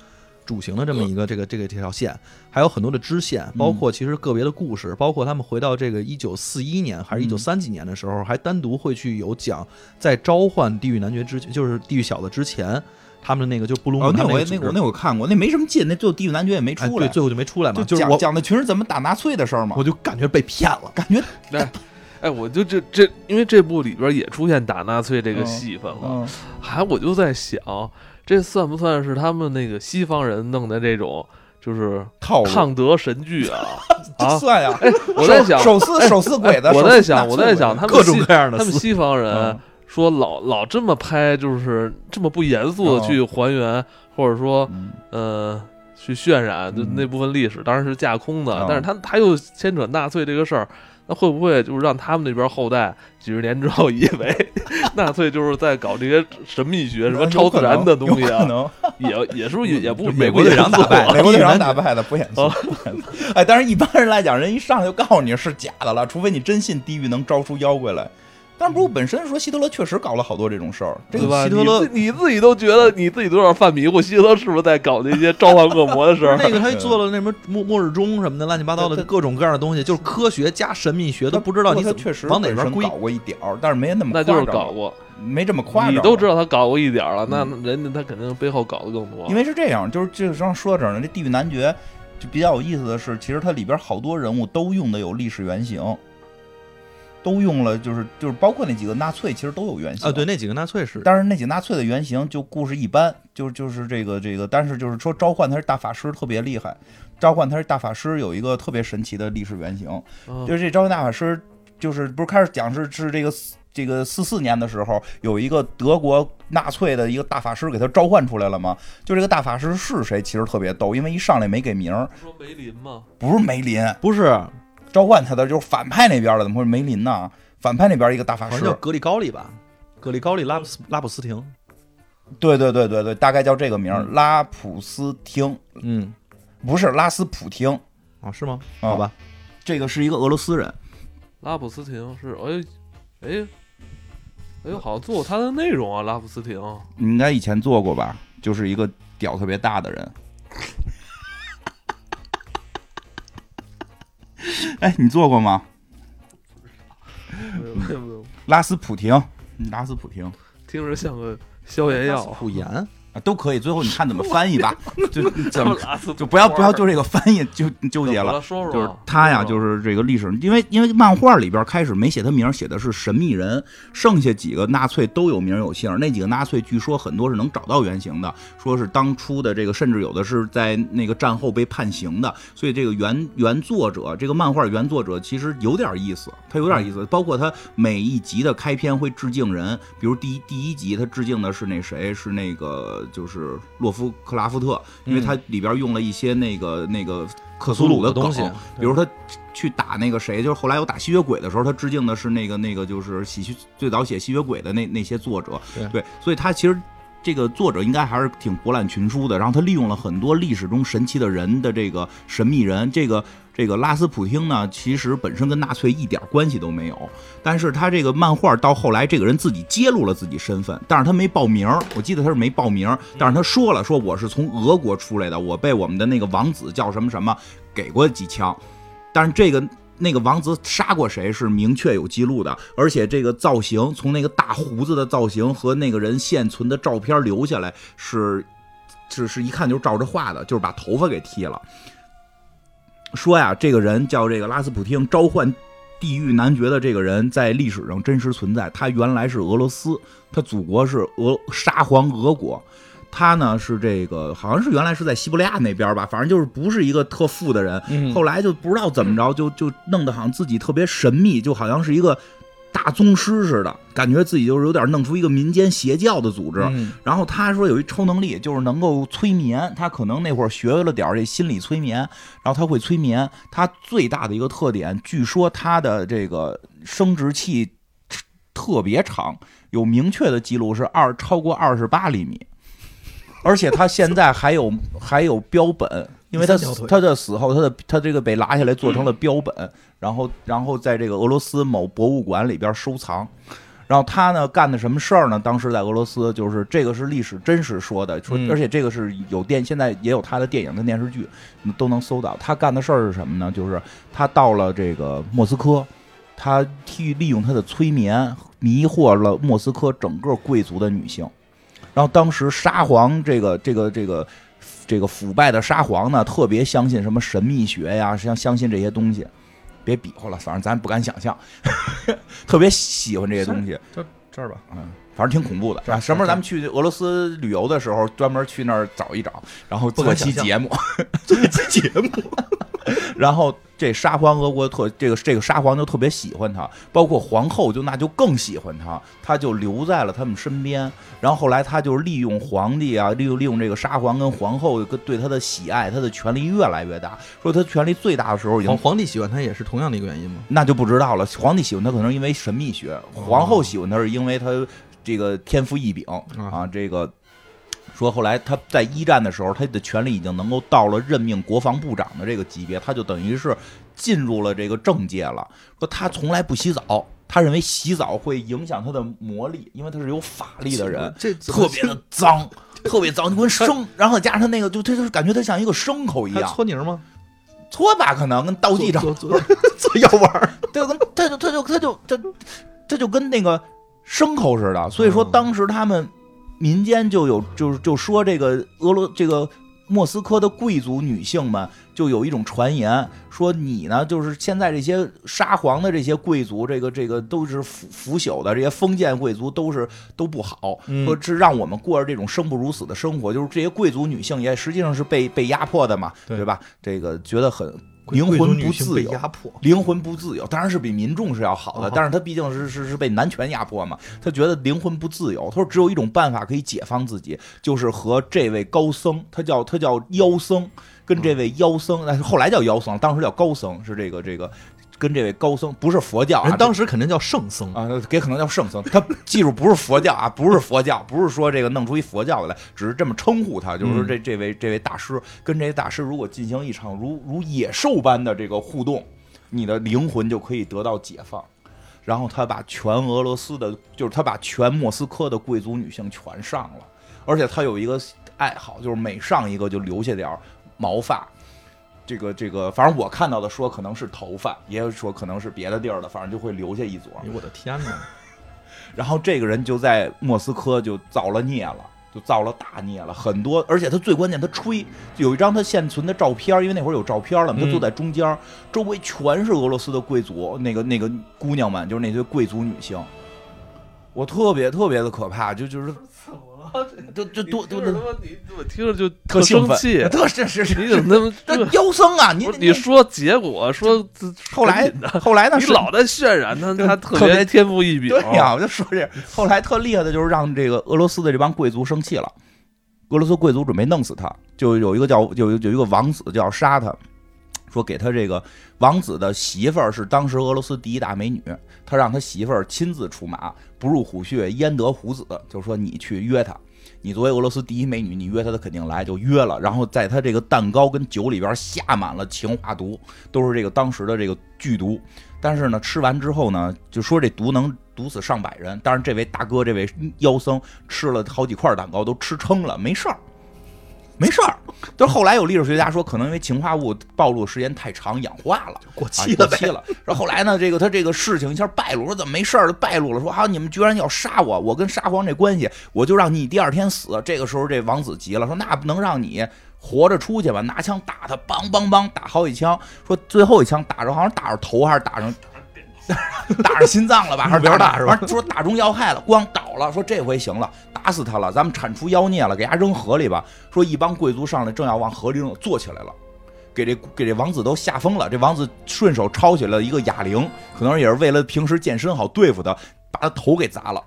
主型的这么一个这个这个这条线，还有很多的支线，包括其实个别的故事，包括他们回到这个一九四一年还是一九三几年的时候，还单独会去有讲在召唤地狱男爵之就是地狱小子之前，他们的那个就布鲁姆哦，那我也那我那我看过，那没什么劲，那最后地狱男爵也没哎出来，对，最后就没出来嘛，就就是我讲讲的全是怎么打纳粹的事儿嘛。我，就感觉被骗了，感觉 哎，我就这这，因为这部里边也出现打纳粹这个嗯戏份了，嗯。还我就在想，这算不算是他们那个西方人弄的这种就是抗德神剧啊？啊，算呀，我在想，手撕手撕鬼子，手撕哎我在想，我在想，他们西各种各样的他们西方人嗯说老老这么拍，就是这么不严肃的哦去还原，或者说嗯呃去渲染那部分历史，当然是架空的，哦但是他他又牵扯纳粹这个事儿。那会不会就是让他们那边后代几十年之后以为 纳粹就是在搞这些神秘学、什么超自然的东西啊？也也是不是也也不美国队长打败啊 美国队长打败的不严肃 哦，不严肃。哎，但是一般人来讲，人一上来就告诉你是假的了，除非你真信地狱能招出妖怪来。但不过本身说希特勒确实搞了好多这种事儿，这个对吧？希特勒你自你自己都觉得你自己都有点犯迷糊，希特勒是不是在搞那些召唤恶魔的事儿？那个他做了那什么末末日钟什么的乱七八糟的各种各样的东西，就是科学加神秘学都不知道你怎么确实往哪边归搞。过一点儿，但是没那么那就是夸张搞过，没这么夸张。你都知道他搞过一点儿了，那嗯人家他肯定背后搞的更多。因为是这样，就是这个上说到这儿呢，这地狱男爵就比较有意思的是，其实它里边好多人物都用的有历史原型，都用了，就是就是包括那几个纳粹，其实都有原型。啊，对，那几个纳粹是，但是那几个纳粹的原型就故事一般，就就是这个这个，但是就是说召唤他是大法师特别厉害，召唤他是大法师有一个特别神奇的历史原型，嗯就是这召唤大法师就是不是开始讲是是这个这个四四年的时候有一个德国纳粹的一个大法师给他召唤出来了吗？就这个大法师是谁，其实特别逗，因为一上来没给名儿，不说梅林吗？不是梅林，不是，召唤他的就是反派那边的，怎么会是梅林呢？反派那边一个大法师叫，格里高利吧？格里高利拉普斯拉普斯廷，对对对对对，大概叫这个名儿，嗯拉普斯汀，嗯，不是拉斯普汀。啊，是吗？啊好吧，这个是一个俄罗斯人，拉普斯廷是哎哎哎呦，好像做过他的内容啊，拉普斯廷。你应该以前做过吧？就是一个屌特别大的人。哎，你做过吗？没有没有拉斯普廷，拉斯普廷听着像个消炎药。普盐，啊，都可以。最后你看怎么翻译吧，就怎么就不要不要就这个翻译就纠结了。说说就是他呀，就是是这个历史，因为因为漫画里边开始没写他名儿，写的是神秘人，剩下几个纳粹都有名有姓。那几个纳粹据说很多是能找到原型的，说是当初的这个，甚至有的是在那个战后被判刑的。所以这个原原作者，这个漫画原作者其实有点意思，他有点意思。包括他每一集的开篇会致敬人，比如第一第一集他致敬的是那谁，是那个就是洛夫克拉夫特，因为他里边用了一些那个那个克苏鲁的东西，比如他去打那个谁，就是后来有打吸血鬼的时候，他致敬的是那个那个就是吸血最早写吸血鬼的那那些作者，对所以他其实这个作者应该还是挺博览群书的，然后他利用了很多历史中神奇的人的这个神秘人，这个这个拉斯普汀呢，其实本身跟纳粹一点关系都没有，但是他这个漫画到后来，这个人自己揭露了自己身份，但是他没报名，我记得他是没报名，但是他说了，说我是从俄国出来的，我被我们的那个王子叫什么什么给过几枪，但是这个。那个王子杀过谁是明确有记录的，而且这个造型从那个大胡子的造型和那个人现存的照片留下来是，是是一看就是照着画的，就是把头发给剃了。说呀，这个人叫这个拉斯普汀，召唤地狱男爵的这个人在历史上真实存在，他原来是俄罗斯，他祖国是俄沙皇俄国。他呢是这个，好像是原来是在西伯利亚那边吧，反正就是不是一个特富的人。后来就不知道怎么着，就就弄得好像自己特别神秘，就好像是一个大宗师似的，感觉自己就是有点弄出一个民间邪教的组织。然后他说有一超能力，就是能够催眠。他可能那会儿学了点这心理催眠，然后他会催眠。他最大的一个特点，据说他的这个生殖器特别长，有明确的记录是二超过二十八厘米。而且他现在还有还有标本，因为他他的死后，他的他这个被拿下来做成了标本，然后然后在这个俄罗斯某博物馆里边收藏。然后他呢干的什么事儿呢？当时在俄罗斯，就是这个是历史真实说的，说而且这个是有电，现在也有他的电影跟电视剧都能搜到。他干的事儿是什么呢？就是他到了这个莫斯科，他替利用他的催眠迷惑了莫斯科整个贵族的女性。然后当时沙皇这个这个这个这个腐败的沙皇呢，特别相信什么神秘学呀，相相信这些东西，别比划了，反正咱不敢想象，特别喜欢这些东西。就这儿吧，嗯，反正挺恐怖的。什么时候咱们去俄罗斯旅游的时候，专门去那儿找一找，然后做期节目，做期节目。然后这沙皇俄国特这个这个沙皇就特别喜欢他，包括皇后就那就更喜欢他，他就留在了他们身边。然后后来他就利用皇帝啊，利用利用这个沙皇跟皇后跟对他的喜爱，他的权力越来越大。说他权力最大的时候，皇皇帝喜欢他也是同样的一个原因吗？那就不知道了。皇帝喜欢他可能因为神秘学，皇后喜欢他是因为他这个天赋异禀啊，这个。说后来他在一战的时候，他的权力已经能够到了任命国防部长的这个级别，他就等于是进入了这个政界了。说他从来不洗澡，他认为洗澡会影响他的魔力，因为他是有法力的人，这特别的脏，特别脏，就跟生，然后加上他那个，就他就感觉他像一个牲口一样。搓泥吗？搓吧，可能跟倒地上做药丸，对，跟他就他就他就他他就跟那个牲口似的。所以说当时他们。民间就有，就是就说这个俄罗这个莫斯科的贵族女性们，就有一种传言，说你呢，就是现在这些沙皇的这些贵族，这个这个都是腐腐朽的，这些封建贵族都是都不好，说是让我们过着这种生不如死的生活，就是这些贵族女性也实际上是被被压迫的嘛，对吧？这个觉得很。灵魂不自由，灵魂不自由，当然是比民众是要好的，但是他毕竟是是是被男权压迫嘛，他觉得灵魂不自由。他说只有一种办法可以解放自己，就是和这位高僧，他叫他叫妖僧，跟这位妖僧，但是后来叫妖僧，当时叫高僧，是这个这个。跟这位高僧不是佛教，人当时肯定叫圣僧啊，给可能叫圣僧。他记住不是佛教啊，不是佛教，不是说这个弄出一佛教来，只是这么称呼他，就是说这这位这位大师跟这位大师如果进行一场如如野兽般的这个互动，你的灵魂就可以得到解放。然后他把全俄罗斯的，就是他把全莫斯科的贵族女性全上了，而且他有一个爱好，就是每上一个就留下点毛发。这个这个，反正我看到的说可能是头发，也有说可能是别的地儿的，反正就会留下一撮。我的天哪！然后这个人就在莫斯科就造了孽了，就造了大孽了。很多，而且他最关键，他吹有一张他现存的照片，因为那会儿有照片了，他坐在中间，周围全是俄罗斯的贵族，那个那个姑娘们，就是那些贵族女性。我特别特别的可怕，就就是。这这多多他妈你我听着就特生气，特是是是，你怎么那么 妖僧啊？你你说结果说后来后来呢？你老在渲染他，他特别天赋异禀。对呀，我就说这后来特厉害的就是让这个俄罗斯的这帮贵族生气了，俄罗斯贵族准备弄死他，就有一个叫有有一个王子就要杀他。说给他这个王子的媳妇儿是当时俄罗斯第一大美女，他让他媳妇儿亲自出马，不入虎穴焉得虎子，就说你去约他。你作为俄罗斯第一美女，你约他，他肯定来，就约了。然后在他这个蛋糕跟酒里边下满了氰化毒，都是这个当时的这个剧毒。但是呢，吃完之后呢，就说这毒能毒死上百人。但是这位大哥，这位妖僧吃了好几块蛋糕，都吃撑了，没事儿。没事儿，就是后来有历史学家说，可能因为氰化物暴露时间太长，氧化了，过啊期了呗。过期了。然后后来呢，这个他这个事情一下败露，说怎么没事儿败露了？说啊，你们居然要杀我，我跟沙皇这关系，我就让你第二天死。这个时候这王子急了，说那不能让你活着出去吧？拿枪打他，梆梆梆打好几枪，说最后一枪打着好像打着头还是打上。打着心脏了吧，还是比较大是吧说打中要害了，咣倒了。说这回行了，打死他了，咱们铲除妖孽了，给他扔河里吧。说一帮贵族上来，正要往河里扔，坐起来了，给这给这王子都吓疯了。这王子顺手抄起了一个哑铃，可能也是为了平时健身好对付他，把他头给砸了。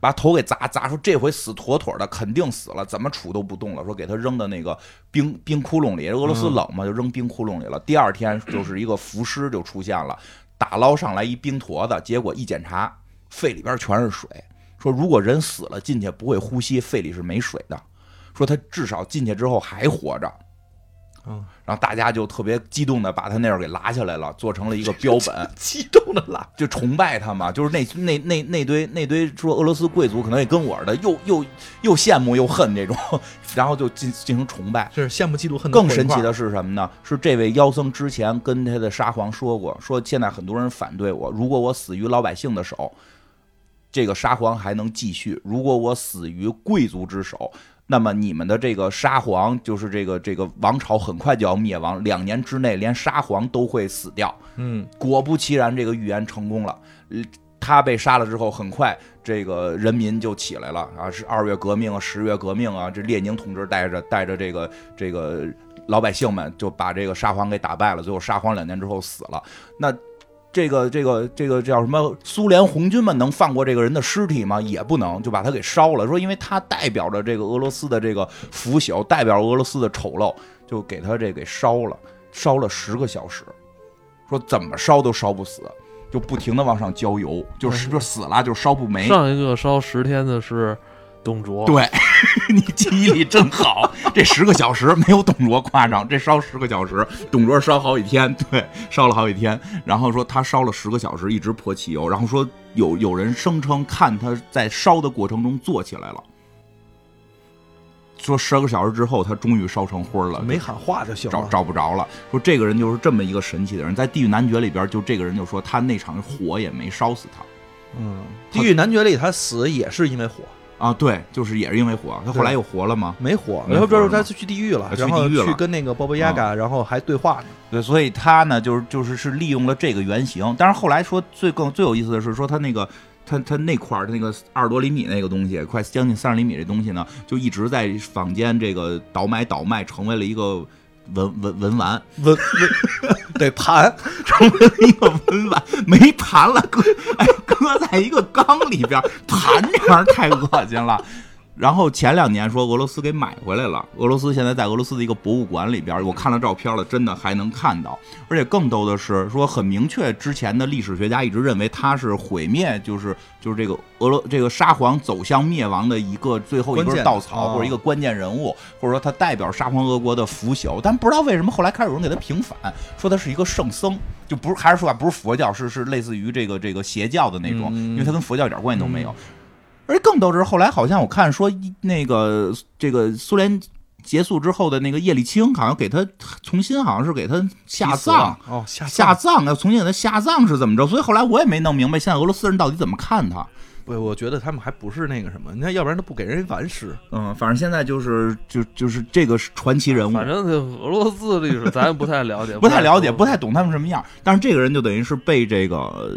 把头给砸砸，说这回死妥妥的，肯定死了，怎么杵都不动了。说给他扔到那个冰冰窟窿里，俄罗斯冷嘛，就扔冰窟窿里了。第二天就是一个浮尸就出现了，打捞上来一冰坨子，结果一检查，肺里边全是水。说如果人死了进去不会呼吸，肺里是没水的。说他至少进去之后还活着。嗯，然后大家就特别激动的把他那儿给拉下来了，做成了一个标本。激动的拉。就崇拜他嘛，就是那那那那堆那堆说俄罗斯贵族可能也跟我似的，又又又羡慕又恨这种，然后就进进行崇拜。是羡慕嫉妒恨。更神奇的是什么呢？是这位妖僧之前跟他的沙皇说过，说现在很多人反对我，如果我死于老百姓的手，这个沙皇还能继续；如果我死于贵族之手，那么你们的这个沙皇就是这个这个王朝很快就要灭亡，两年之内连沙皇都会死掉。嗯，果不其然，这个预言成功了。呃他被杀了之后，很快这个人民就起来了啊！是二月革命啊，十月革命啊，这列宁同志带着带着这个这个老百姓们就把这个沙皇给打败了。最后沙皇两年之后死了。那这个这个这个叫什么？苏联红军们能放过这个人的尸体吗？也不能，就把他给烧了。说因为他代表着这个俄罗斯的这个腐朽，代表俄罗斯的丑陋，就给他这给烧了，烧了十个小时。说怎么烧都烧不死，就不停的往上浇油，就是就死了就烧不没。上一个烧十天的是董卓，对，你记忆力真好，这十个小时没有董卓夸张，这烧十个小时，董卓烧好几天，对，烧了好几天。然后说他烧了十个小时，一直泼汽油，然后说有有人声称看他在烧的过程中坐起来了。说十二个小时之后，他终于烧成灰了，没喊话就行找。找不着了。说这个人就是这么一个神奇的人，在《地狱男爵》里边，就这个人就说他那场火也没烧死他嗯，地狱男爵里他死也是因为火，啊，对，就是也是因为火，他后来又活了吗？没火，没然后这火是吗是他去地狱了，去然后去跟那个波波亚嘎，然后还对话呢。对，所以他呢，就是就是是利用了这个原型，但是后来说最更最有意思的是说他那个。他他那块儿那个二十多厘米那个东西，快将近三十厘米这东西呢，就一直在坊间这个倒买倒卖，成为了一个文文文玩，文文 对盘，成为了一个文玩，没盘了，哥哎一个缸里边，盘这玩意儿太恶心了。然后前两年说俄罗斯给买回来了，俄罗斯现在在俄罗斯的一个博物馆里边，我看了照片了，真的还能看到。而且更逗的是，说很明确，之前的历史学家一直认为他是毁灭，就是就是这个俄罗这个沙皇走向灭亡的一个最后一根稻草，或者一个关键人物，或者说他代表沙皇俄国的腐朽。但不知道为什么后来开始有人给他平反，说他是一个圣僧，就不是还是说啊不是佛教，是是类似于这个这个邪教的那种，因为他跟佛教一点关系都没有。而且更逗的是，后来好像我看说，那个这个苏联结束之后的那个叶利钦，好像给他重新好像是给他下葬，哦，下下葬要重新给他下葬是怎么着？所以后来我也没弄明白，现在俄罗斯人到底怎么看他。不，我觉得他们还不是那个什么，你看，要不然他不给人完尸。嗯，反正现在就是就就是这个传奇人物，反正这俄罗斯历史咱也不太了解，不太了解，不太懂他们什么样。但是这个人就等于是被这个呃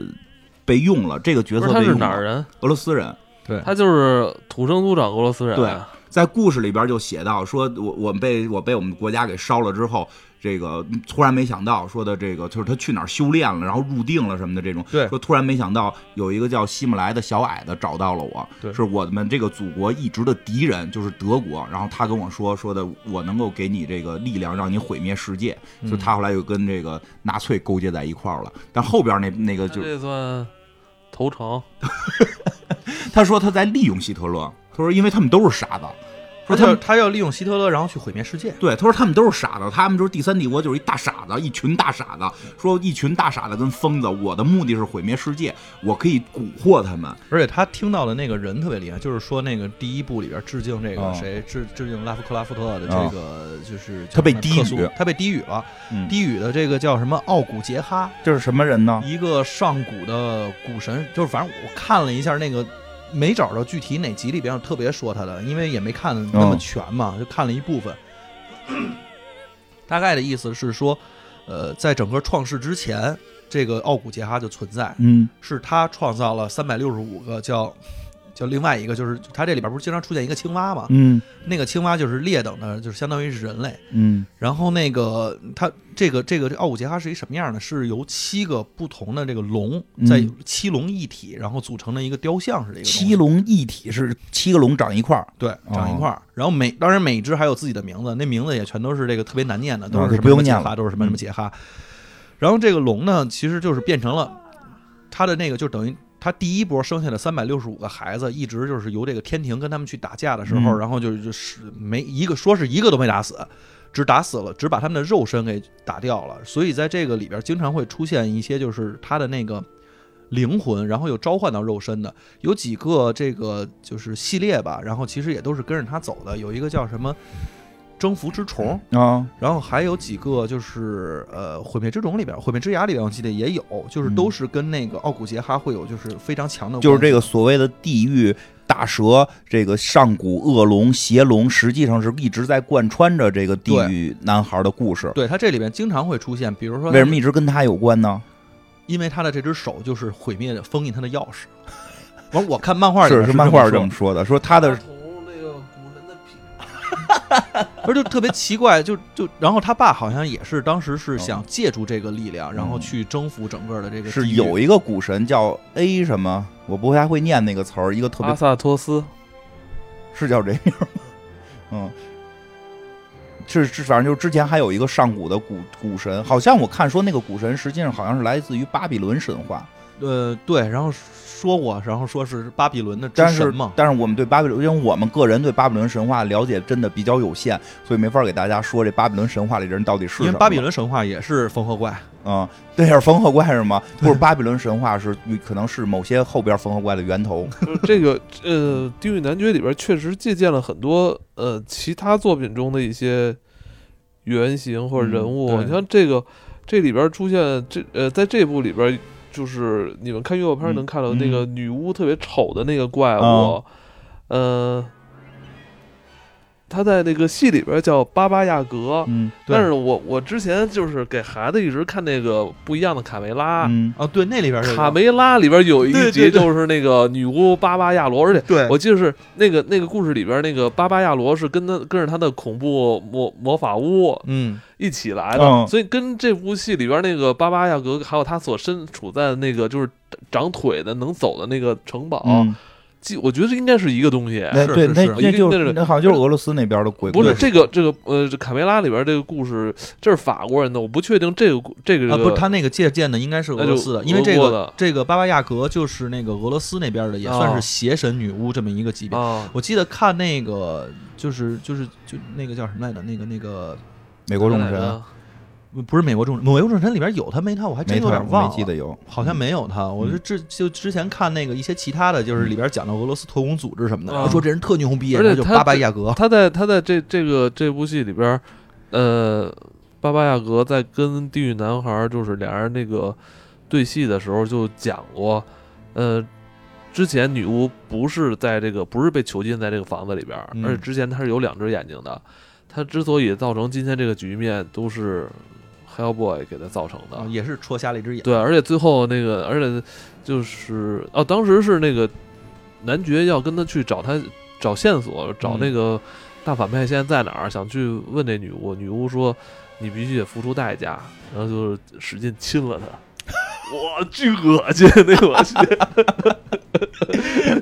被用了，这个角色被用了。哪儿人？俄罗斯人。对他就是土生土长俄罗斯人。啊对在故事里边就写到说，我我被我被我们国家给烧了之后，这个突然没想到说的这个就是他去哪儿修炼了，然后入定了什么的这种。对说突然没想到有一个叫希姆莱的小矮子找到了我，对是我们这个祖国一直的敌人，就是德国。然后他跟我说说的，我能够给你这个力量，让你毁灭世界。就他后来又跟这个纳粹勾结在一块儿了。但后边那那个就他这算投诚。他说他在利用希特勒，他说因为他们都是傻子，说他要他要利用希特勒，然后去毁灭世界。对，他说他们都是傻子，他们就是第三帝国就是一大傻子，一群大傻子。说一群大傻子跟疯子，我的目的是毁灭世界，我可以蛊惑他们。而且他听到的那个人特别厉害，就是说那个第一部里边致敬这个哦谁，致致敬拉夫克拉夫特的这个，就是他被低语他被低语了。嗯，低语的这个叫什么奥古杰哈，这是什么人呢？一个上古的古神，就是反正我看了一下那个。没找着具体哪集里边有特别说他的，因为也没看那么全嘛，就看了一部分。大概的意思是说，呃，在整个创世之前，这个奥古杰哈就存在，嗯是他创造了三百六十五个叫叫另外一个就是它这里边不是经常出现一个青蛙嘛？嗯那个青蛙就是劣等的，就是相当于是人类。嗯然后那个它这个这个这奥古杰哈是一什么样呢？是由七个不同的这个龙嗯在七龙一体，然后组成的一个雕像似的一个七龙一体是七个龙长一块儿，对长一块儿。然后每当然每一只还有自己的名字，那名字也全都是这个特别难念的，都啊是什么就不用念了什么杰哈，都是什么什么杰哈。然后这个龙呢，其实就是变成了它的那个，就等于他第一波生下的三百六十五个孩子，一直就是由这个天庭跟他们去打架的时候，嗯然后就就是没一个说是一个都没打死，只打死了，只把他们的肉身给打掉了。所以在这个里边，经常会出现一些就是他的那个。灵魂，然后又召唤到肉身的，有几个这个就是系列吧，然后其实也都是跟着他走的。有一个叫什么征服之虫，啊，然后还有几个就是呃毁灭之种里边，毁灭之牙里边我记得也有，就是都是跟那个奥古杰哈会有就是非常强的，就是这个所谓的地狱大蛇，这个上古恶龙、邪龙，实际上是一直在贯穿着这个地狱男孩的故事。对他这里边经常会出现，比如说为什么一直跟他有关呢？因为他的这只手就是毁灭封印他的钥匙。完，我看漫画里是是是漫画这这么么说的，说他的 而就特别奇怪，就就然后他爸好像也是当时是哦想借助这个力量，然后去征服整个的这个是有一个古神叫 A 什么，我不太会念那个词儿，一个特别阿萨托斯，是叫这名吗？嗯，是是，反正就是之前还有一个上古的古古神，好像我看说那个古神实际上好像是来自于巴比伦神话，呃对，然后说过，然后说是巴比伦的之但是神嘛，但是我们对巴比伦，因为我们个人对巴比伦神话了解真的比较有限，所以没法给大家说这巴比伦神话里人到底是什么。因为巴比伦神话也是缝合怪，嗯、对，是缝合怪是吗？不是，巴比伦神话是可能是某些后边缝合怪的源头。这个呃，《地狱男爵》里边确实借鉴了很多呃其他作品中的一些原型或者人物。嗯你像这个这里边出现这呃，在这部里边，就是你们看预告片嗯能看到那个女巫特别丑的那个怪物，嗯呃，他在那个戏里边叫巴巴亚格。但是我我之前就是给孩子一直看那个不一样的卡梅拉，嗯。啊，对，那里边卡梅拉里边有一集就是那个女巫巴巴亚罗，而且对。我记得是那个那个故事里边那个巴巴亚罗是跟他跟着他的恐怖魔魔法屋嗯。一起来的，嗯所以跟这部戏里边那个巴巴亚格还有他所身处在的那个就是长腿的能走的那个城堡，嗯，记我觉得这应该是一个东西。那对那是是是那就是那好像就是俄罗斯那边的鬼故事，不是这个这个呃，这卡梅拉里边这个故事，这是法国人的，我不确定这个故这个啊，不是他那个借鉴的应该是俄罗斯的，因为这个这个巴巴亚格就是那个俄罗斯那边的，也算是邪神女巫这么一个级别。啊，我记得看那个就是就是就那个叫什么来着？那个那个美国众神不不是美国众美国众神里边有他没他，我还真有点忘了。没记得有，好像没有他，我嗯是之就之前看那个一些其他的，就是里边讲到俄罗斯特工组织什么的，啊。说这人特牛逼，而且就巴巴亚格，他在他在这这个这部戏里边，呃，巴巴亚格在跟地狱男孩儿就是俩人那个对戏的时候就讲过，呃，之前女巫不是在这个不是被囚禁在这个房子里边而且之前她是有两只眼睛的，她之所以造成今天这个局面，都是 Hellboy 给他造成的。啊也是戳瞎了一只眼。对，而且最后那个，而且就是哦，当时是那个男爵要跟他去找他找线索，找嗯那个大反派现在在哪儿，想去问那女巫。女巫说：“你必须得付出代价。”然后就是使劲亲了他。哇，巨恶心，那个恶心。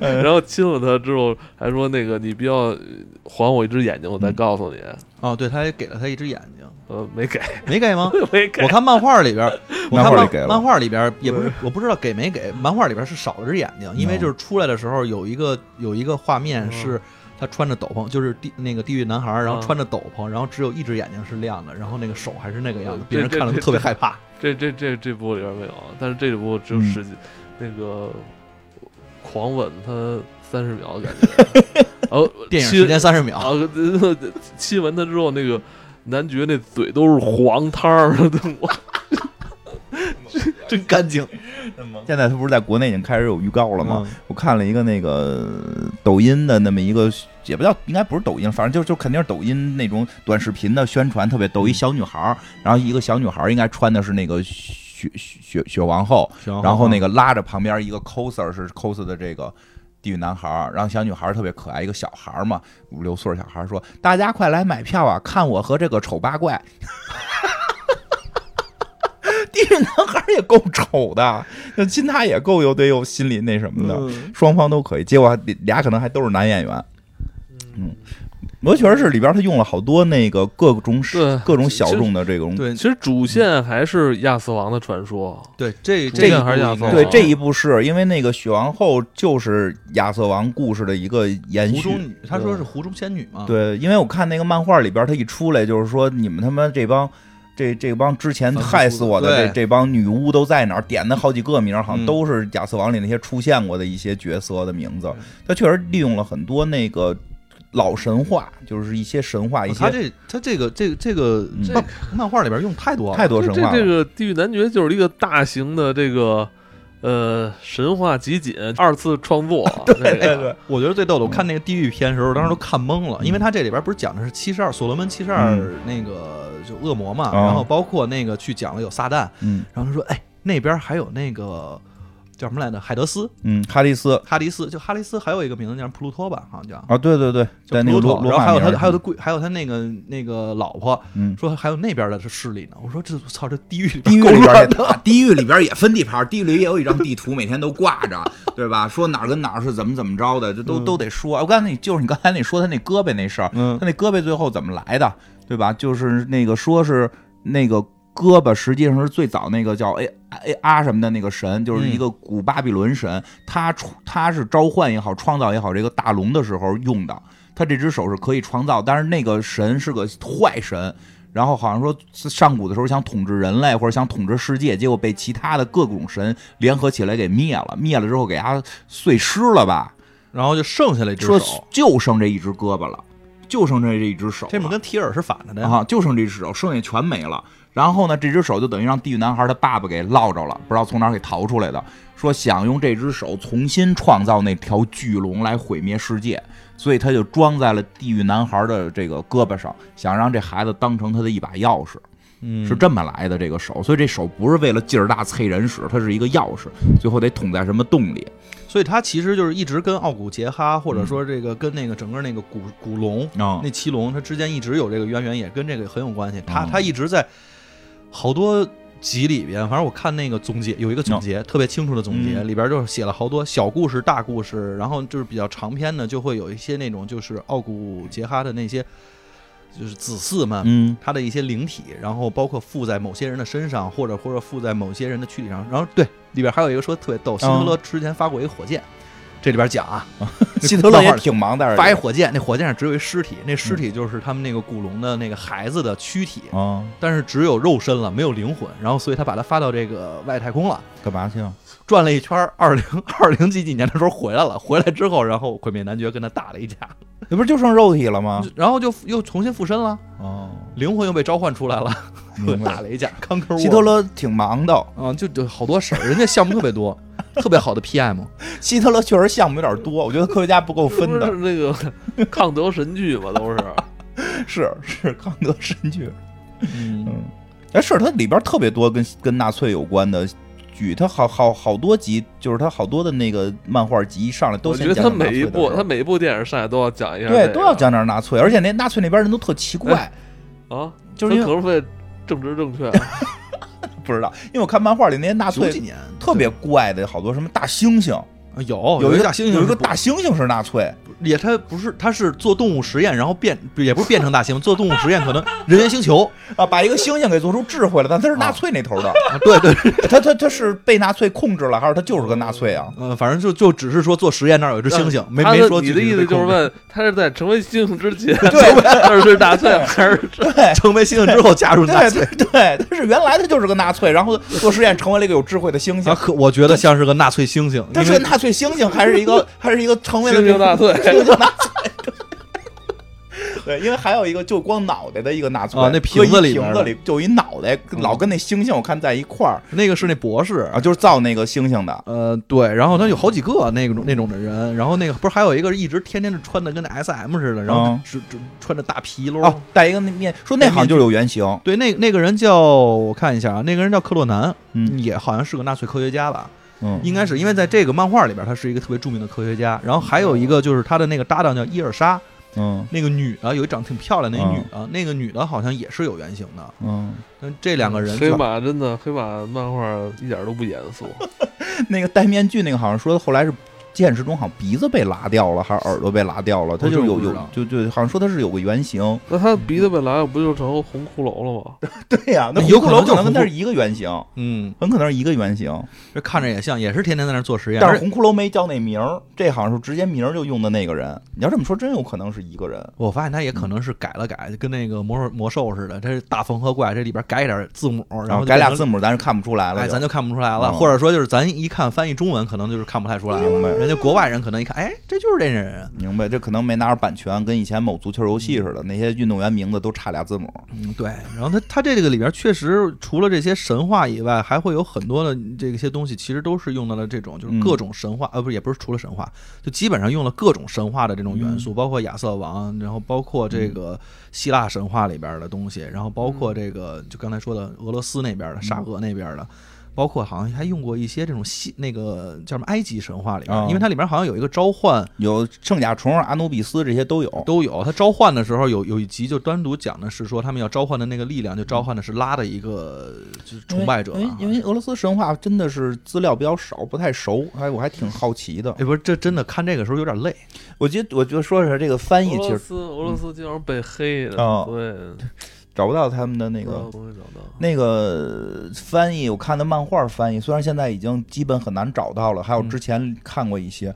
然后亲了他之后，还说那个你不要还我一只眼睛，我再告诉你。哦，对，他也给了他一只眼睛，呃，没给，没给吗？没给我。看漫画里边儿，我看漫漫画里给了漫画里边儿也不是，我不知道给没给。漫画里边儿是少了只眼睛，因为嗯就是出来的时候有一个有一个画面嗯是他穿着斗篷，就是地那个地狱男孩儿，然后嗯穿着斗篷，然后只有一只眼睛是亮的，然后那个手还是那个样子呃，别人看了特别害怕。这这这这部里边没有，但是这部只有嗯十几，那个狂吻他三十秒的感觉，然后电影亲时间三十秒，啊，亲吻他之后，那个男爵那嘴都是黄汤儿的，我真干净现在他不是在国内已经开始有预告了吗？嗯我看了一个那个抖音的那么一个，也不叫应该不是抖音，反正就就肯定是抖音那种短视频的宣传，特别逗。一小女孩儿，然后一个小女孩儿应该穿的是那个雪雪雪王后，然后那个个拉着旁边一个 coser 是 cos 的这个地狱男孩儿，然后小女孩儿特别可爱，一个小孩儿嘛，五六岁儿小孩儿说：“大家快来买票啊，看我和这个丑八怪。”地狱男孩儿也够丑的，那亲他也够有得有心里那什么的，嗯双方都可以。结果俩可能还都是男演员，嗯，我确实是里边他用了好多那个各种各种小众的这种对其实主线还是亚瑟王的传说，对，这这还是亚瑟王部是对这一部是因为那个雪王后就是亚瑟王故事的一个延续。湖中女，他说是湖中仙女嘛，对，因为我看那个漫画里边，他一出来就是说你们他妈这帮。这这帮之前害死我的这这帮女巫都在哪儿？点的好几个名儿，好像嗯都是亚瑟王里那些出现过的一些角色的名字。他确实利用了很多那个老神话，就是一些神话，一些他这他这个这个这个嗯。漫漫画里边用太多了，太多神话。了。这这个地狱男爵就是一个大型的这个呃神话集锦二次创作，对对对，我觉得最逗的，我看那个地狱片的时候，当时都看懵了，嗯。因为他这里边不是讲的是七十二所罗门七十二嗯。那个就恶魔嘛，哦。然后包括那个去讲了有撒旦，嗯。然后他说，哎，那边还有那个叫什么来着？海德斯、嗯，哈迪斯哈迪斯，就哈迪斯还有一个名字叫普鲁托吧，好像叫。啊，对对对，在那个普鲁托，然后还有他，还有他贵，还有他那个那个老婆，嗯，说还有那边的势力呢。我说这操，这地狱地狱里边也乱的。地狱里边也分地盘，地狱里也有一张地图，每天都挂着，对吧？说哪儿跟哪儿是怎么怎么着的，这都嗯都得说。我刚才你就是你刚才那说他那胳膊那事儿，嗯他那胳膊最后怎么来的，对吧？就是那个说是那个胳膊实际上是最早那个叫 A A 啊什么的那个神，就是一个古巴比伦神，他创他是召唤也好，创造也好，这个大龙的时候用的。他这只手是可以创造，但是那个神是个坏神。然后好像说上古的时候想统治人类或者想统治世界，结果被其他的各种神联合起来给灭了。灭了之后给他碎尸了吧？然后就剩下了一只手，就剩这一只胳膊了，就剩这这一只手。这不跟提尔是反着的呀。啊，就剩这只手，剩下全没了。然后呢，这只手就等于让地狱男孩他爸爸给落着了，不知道从哪儿给逃出来的。说想用这只手重新创造那条巨龙来毁灭世界，所以他就装在了地狱男孩的这个胳膊上，想让这孩子当成他的一把钥匙，嗯是这么来的。这个手，所以这手不是为了劲儿大啐人使，它是一个钥匙，最后得捅在什么洞里。所以他其实就是一直跟奥古杰哈，或者嗯说这个跟那个整个那个古古龙啊、那七龙，它之间一直有这个渊源，也跟这个很有关系。他嗯他一直在好多集里边，反正我看那个总结有一个总结，特别清楚的总结，嗯里边就是写了好多小故事、大故事，然后就是比较长篇的，就会有一些那种就是奥古杰哈的那些就是子嗣们。嗯他的一些灵体，然后包括附在某些人的身上，或者或者附在某些人的躯体上。然后对里边还有一个说特别逗，希特勒之前发过一个火箭，这里边讲啊，希特勒也挺忙，但是发一火箭，那火箭上只有一尸体，那尸体就是他们那个古龙的那个孩子的躯体，啊，但是只有肉身了，没有灵魂。然后所以他把它发到这个外太空了，干嘛去啊？转了一圈，二零二零几几年的时候回来了。回来之后，然后毁灭男爵跟他打了一架，那不是就剩肉体了吗？然后就又重新附身了，哦，灵魂又被召唤出来了，又 打了一架。康科希特勒挺忙的，啊，就就好多事儿，人家项目特别多，特别好的 PM。希特勒确实项目有点多，我觉得科学家不够分的。是那个 抗德神剧吧，都是。是是抗德神剧，嗯嗯，哎，是它里边特别多跟跟纳粹有关的剧，它好好好多集，就是它好多的那个漫画集一上来都我觉得他先讲讲纳每一部，他每一部电影上来都要讲一下、对都要讲点纳粹，而且那纳粹那边人都特奇怪，啊，就是因为他可能为政治正确啊。不知道，因为我看漫画里那些纳粹特别怪的，好多什么大猩猩，有有一个大猩猩，有一个大，猩猩是纳粹，也他不是，他是做动物实验，然后变也不是变成大猩猩，做动物实验可能人猿星球 啊，把一个猩猩给做出智慧了，但他是纳粹那头的，啊，对对，他他他是被纳粹控制了，还是他就是个纳粹啊？嗯，反正就就只是说做实验那儿有一只猩猩，没没说你的意思就是问他是在成为猩猩之前，对他是纳粹还是对。成为猩猩之后加入纳对粹。对对，他是原来他就是个纳粹，然后做实验成为了一个有智慧的猩啊，猩。可我觉得像是个纳粹猩猩，因为他是个纳粹猩猩，还是一个 还是一个成为了猩猩纳粹？猩猩纳粹。对，因为还有一个就光脑袋的一个纳粹啊那瓶子里瓶子里就一脑袋，嗯老跟那猩猩我看在一块儿那个是那博士啊，就是造那个猩猩的。呃，对，然后他有好几个那种那种的人，然后那个不是还有一个一直天天是穿的跟那 S M 似的，然后嗯只只穿着大皮褛。哦，戴一个那面，说那好像就是有原型。对，那那个人叫我看一下啊，那个人叫克洛南，嗯也好像是个纳粹科学家吧，嗯。应该是因为在这个漫画里边，他是一个特别著名的科学家。然后还有一个就是他的那个搭档叫伊尔莎，嗯。那个女的有一长挺漂亮的一嗯女的，那个女的好像也是有原型的。嗯，但这两个人黑马真的黑马漫画一点都不严肃，那个戴面具那个好像说后来是现实中好像鼻子被拉掉了，还是耳朵被拉掉了，他就有有就就好像说他是有个原型。那他鼻子被拉掉，不就成红骷髅了吗？对呀，那有可能红骷髅可能跟他是是一个原型，嗯，很可能是一个原型。这看着也像，也是天天在那做实验。但是红骷髅没叫那名儿，这好像是直接名儿就用的那个人。你要这么说，真有可能是一个人。我发现他也可能是改了改，跟那个魔兽魔兽似的，这是大缝合怪，这里边改一点字母，然后改俩字母，咱是看不出来了哎，咱就看不出来了。嗯或者说就是咱一看翻译中文，可能就是看不太出来了。人家国外人可能一看，哎，这就是这人。明白，这可能没拿着版权，跟以前某足球游戏似的，那些运动员名字都差俩字母。嗯，对。然后他他这个里边确实除了这些神话以外，还会有很多的这些东西，其实都是用到了这种就是嗯各种神话，呃，不是也不是除了神话，就基本上用了各种神话的这种元嗯素，包括亚瑟王，然后包括这个希腊神话里边的东西，然后包括这个就刚才说的俄罗斯那边的沙俄那边的。包括好像还用过一些这种西那个叫什么埃及神话里边，啊因为它里面好像有一个召唤，有圣甲虫、阿努比斯这些都有。都有。它召唤的时候有有一集就单独讲的是说他们要召唤的那个力量，就召唤的是拉的一个就是崇拜者吧因为因为俄罗斯神话真的是资料比较少，不太熟，哎，我还挺好奇的。哎，不是，这真的看这个时候有点累。我觉得，我觉得说是这个翻译，其实俄罗斯俄罗斯经常被黑的，哦对，找不到他们的那个。那个翻译，我看的漫画翻译，虽然现在已经基本很难找到了，还有之前看过一些，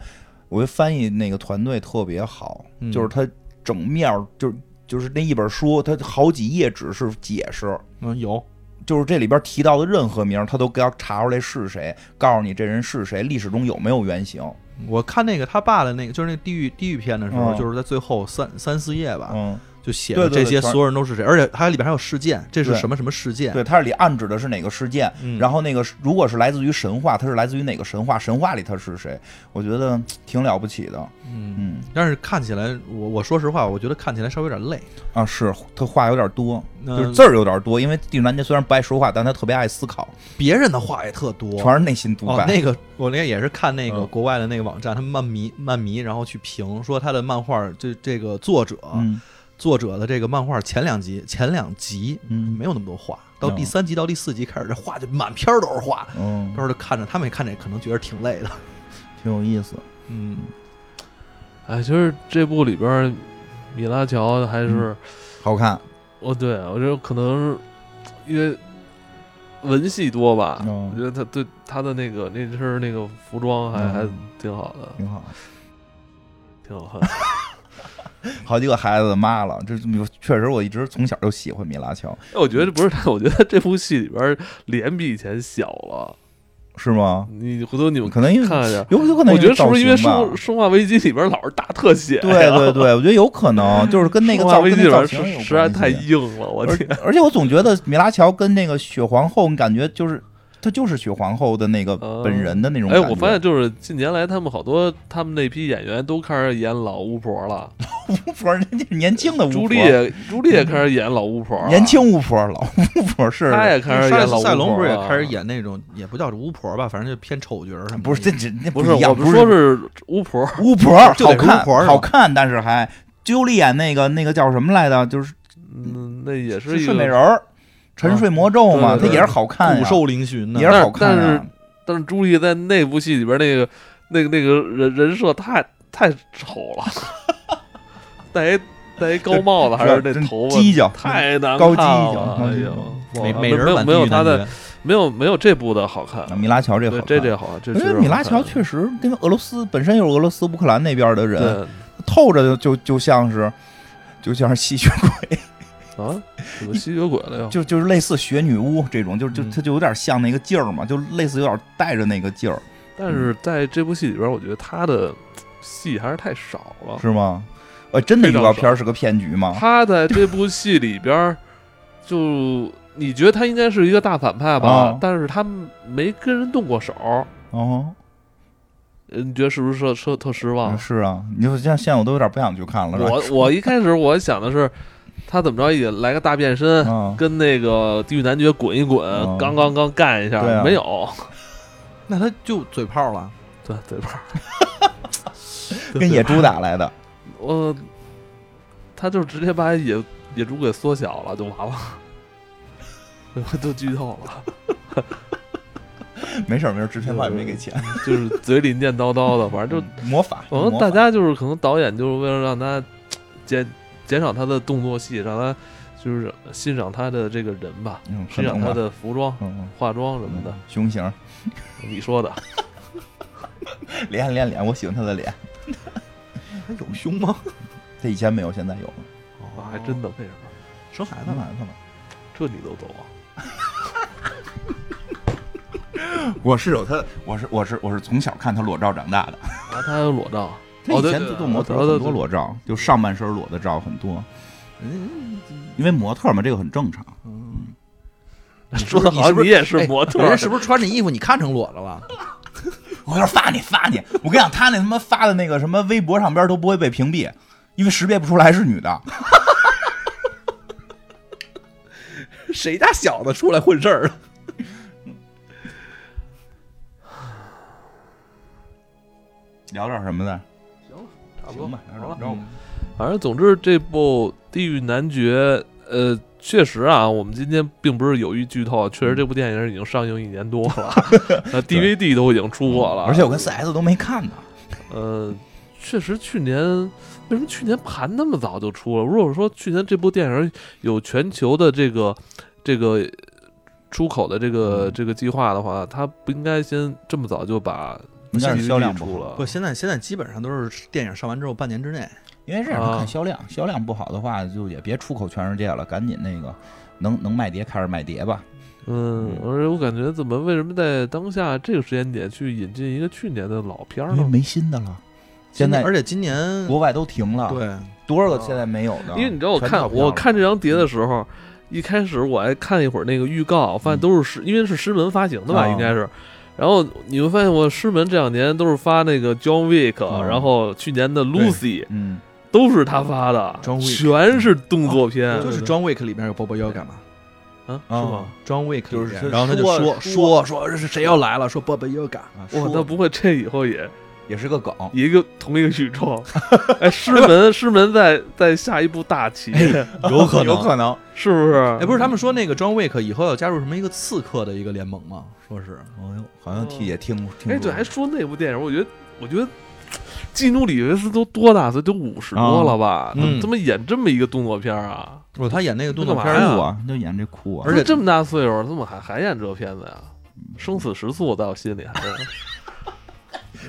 我觉得翻译那个团队特别好，嗯就是他整面儿就是就是那一本书，它好几页纸是解释。嗯，有，就是这里边提到的任何名儿，他都给要查出来是谁，告诉你这人是谁，历史中有没有原型。我看那个他爸的那个，就是那地狱地狱篇的时候，嗯就是在最后三三四页吧，嗯，就写对了这些所有人都是谁，而且它里边还有事件，这是什么什么事件？对，它这里暗指的是哪个事件，嗯然后那个如果是来自于神话，它是来自于哪个神话？神话里它是谁？我觉得挺了不起的。嗯，嗯但是看起来，我我说实话，我觉得看起来稍微有点累。啊，是他话有点多，就是字儿有点多，因为地主虽然不爱说话，但他特别爱思考，别人的话也特多，全是内心独白。，哦那个我那个也是看那个嗯国外的那个网站，他们漫迷漫迷，然后去评说他的漫画，这这个作者、嗯作者的这个漫画前两集前两集嗯没有那么多话，到嗯第三集到第四集开始，这画就满篇都是画，嗯到，时候就看着他们也看着可能觉得挺累的。挺有意思。嗯，哎，其实这部里边米拉乔还是，好看，哦，对我觉得可能是因为文戏多吧，嗯我觉得他对他的那个那身那个服装还、嗯还挺好的，挺好。挺好看。好几个孩子的妈了，这确实我一直从小就喜欢米拉乔，哎我觉得不是他，我觉得这部戏里边儿脸比以前小了。是吗？你回头你们可能因为看一下，有有可能我觉得是不是因为《生生化危机》里边老是大特写呀？对对对，我觉得有可能就是跟那个造跟那里边实实在太硬了，我天！而且我总觉得米拉乔跟那个雪皇后，你感觉就是她就是雪皇后的那个呃本人的那种哎，感觉。我发现就是近年来他们好多他们那批演员都开始演老巫婆了。巫婆人家是年轻的巫婆，朱丽，朱丽也开始演老巫婆。了，年轻巫婆，老巫婆是。她也开始沙利演老巫婆。斯赛龙不是也开始演那种，也不叫巫婆吧，反正就偏丑角儿什么。不是这这那不是，我不说是巫婆，巫婆，就得是好看婆好看，但是还朱丽演那个那个叫什么来着？就是嗯，那也是是一个睡美人儿，沉睡魔咒嘛，对对对。她也是好看呀，骨瘦嶙峋的，也是好看但是。但是朱莉在那部戏里边那个那个那个人人设太太丑了，戴一戴一高帽子还是那头发犄角太难高看犄角了，哎呦，哇美美人没有版没有他的没有没有这部的好看，啊米拉乔这对好看。这这好看，这因为米拉乔确实因为俄罗斯本身就是俄罗斯乌克兰那边的人，透着就就就像是就像是吸血鬼，啊，怎么吸血鬼了呀？就就是类似血女巫这种，就就嗯他就有点像那个劲儿嘛，就类似有点带着那个劲儿，但是在这部戏里边，我觉得他的戏还是太少了。是吗？呃，真的预告片是个骗局吗？他在这部戏里边，就你觉得他应该是一个大反派吧？啊但是他没跟人动过手，哦，呃你觉得是不是特特特失望？是啊，你就像现在我都有点不想去看了。我我一开始我想的是，他怎么着也来个大变身，啊，跟那个地狱男爵滚一滚，嗯刚刚刚干一下，对啊。没有，那他就嘴炮了。对嘴炮，跟野猪打来的，我，他就直接把野野猪给缩小了，就完了，我 都剧透了。没事儿没事儿，制片方也没给钱，就是嘴里念叨叨的，反正就魔法。可能魔法。大家就是可能导演就是为了让他减减少他的动作戏，让他就是欣赏他的这个人吧，嗯，欣赏他，的服装、嗯化妆什么的。嗯胸型，你说的，脸脸脸，我喜欢他的脸。他有胸吗？他以前没有，现在有了。哦还真的为什么？生孩子嘛？这你都懂啊？我是有他，我是我是我是从小看他裸照长大的。啊，他有裸照。他以前做模特很多裸照，就上半身裸的照很多，嗯，因为模特嘛，这个很正常。嗯说的好像你也是模特哎人家是不是穿着衣服你看成裸的了？我要发你发你，我跟你讲，他那他妈发的那个什么微博上边都不会被屏蔽，因为识别不出来是女的。谁家小子出来混事儿？聊点什么的？差不多行吧。然后反正总之这部《地狱男爵》，呃，确实啊，我们今天并不是有意剧透，确实这部电影已经上映一年多了，那，DVD 都已经出过了，而且我跟四 S 都没看呢。呃，确实去年为什么去年盘那么早就出了？如果说去年这部电影有全球的这个这个出口的这个、嗯这个计划的话，他不应该先这么早就把应该是销量不好出了不，。现在现在基本上都是电影上完之后半年之内。因为这样啊看销量，销量不好的话，就也别出口全世界了，赶紧那个能能卖碟开始卖碟吧。嗯，而且我感觉怎么为什么在当下这个时间点去引进一个去年的老片儿呢？因为没新的了，现在而且今年国外都停了，对多少个现在没有的？因为你知道，我看我看这张碟的时候，一开始我还看一会儿那个预告，发现都是狮，因为是狮门发行的吧，哦应该是。然后你会发现，我师门这两年都是发那个 John Wick，、哦。然后去年的 Lucy 嗯，都是他发的 John Wick 全是动作片，就是 John Wick 里面有 Bob Yoga 嘛啊，哦是吗？，John Wick 就是面。然后他就说说说这是谁要来了，说 Bob Yoga，啊哇，说。那不会这以后也也是个梗。一个同一个宇宙？哎，师门 师门在在下一步大棋，有可能有可能。是不是？哎，不是他们说那个 John Wick 以后要加入什么一个刺客的一个联盟吗？说是哦呦，好像听也听听哎，对，还说那部电影，我觉得，我觉得基努里维斯都多大岁？都五十多了吧？嗯怎么他妈演这么一个动作片啊？不，他演那个动作片儿酷啊，就演这酷啊。而且这么大岁数了，怎么还还演这片子呀？生死时速在我心里还是，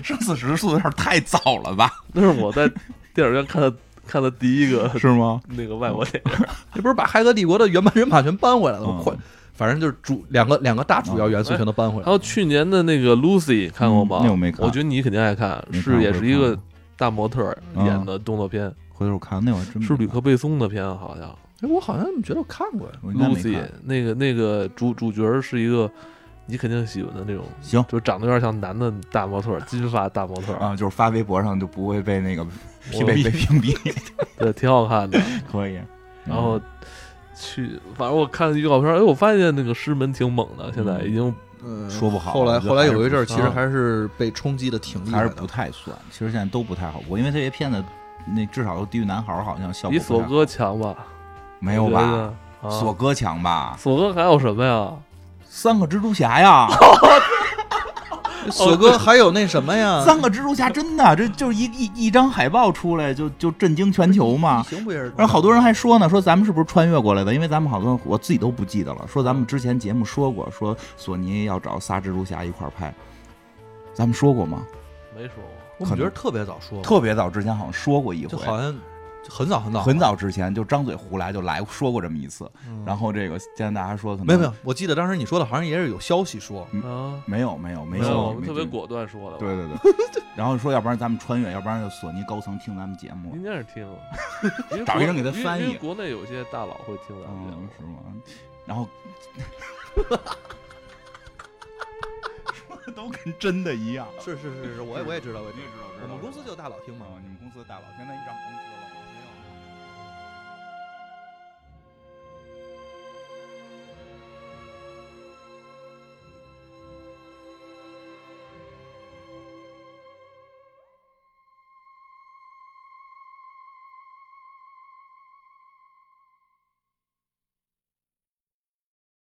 生死时速有点太早了吧？那是我在电影院看的看的第一个是吗？那个外国电影。这不是把《骇客帝国》的原版人马全搬回来了吗？嗯快，反正就是主两个两个大主要元素全都搬回来了。还有去年的那个 Lucy 看过吗？嗯那我没看我觉得你肯定爱看，看是也是一个大模特演的动作片，回头我看那我还真是吕克贝松的片，好像。哎，我好像觉得我看过 Lucy。那个那个主主角是一个你肯定喜欢的那种，行就长得有点像男的大模特，金发大模特，啊，就是发微博上就不会被那个屏被被屏蔽，对，挺好看的。可以。然后去，反正我看预告片，哎，我发现那个师门挺猛的，现在已经嗯说不好后来后来有一阵儿，其实还是被冲击的挺厉害的，还是不太算，其实现在都不太好过，因为这些片子那至少《地狱男孩》好像效果比索哥强吧？没有吧？啊，索哥强吧？索哥还有什么呀？三个蜘蛛侠呀！索哥还有那什么呀？三个蜘蛛侠真的，这就是一一一张海报出来就就震惊全球嘛。行不也是？然后好多人还说呢，说咱们是不是穿越过来的？因为咱们好多我自己都不记得了。说咱们之前节目说过，说索尼要找仨蜘蛛侠一块儿拍，咱们说过吗？没说过。我们觉得特别早说，特别早之前好像说过一回，就好像很早很早很早之前就张嘴胡来就来说过这么一次。嗯然后这个现在大家说可能没有没有，我记得当时你说的好像也是有消息说，啊，没有没有没有，我们特别果断说的。对，对对，然后说要不然咱们穿越，要不然就索尼高层听咱们节目。应该是听了，因为找一人给他翻译国内有些大佬会听咱们节嗯目，，是吗？然后 说的都跟真的一样。是是是是，我也我也知道，我也知道，知道，我们公司就大佬听嘛啊，。你们公司的大佬，现在一让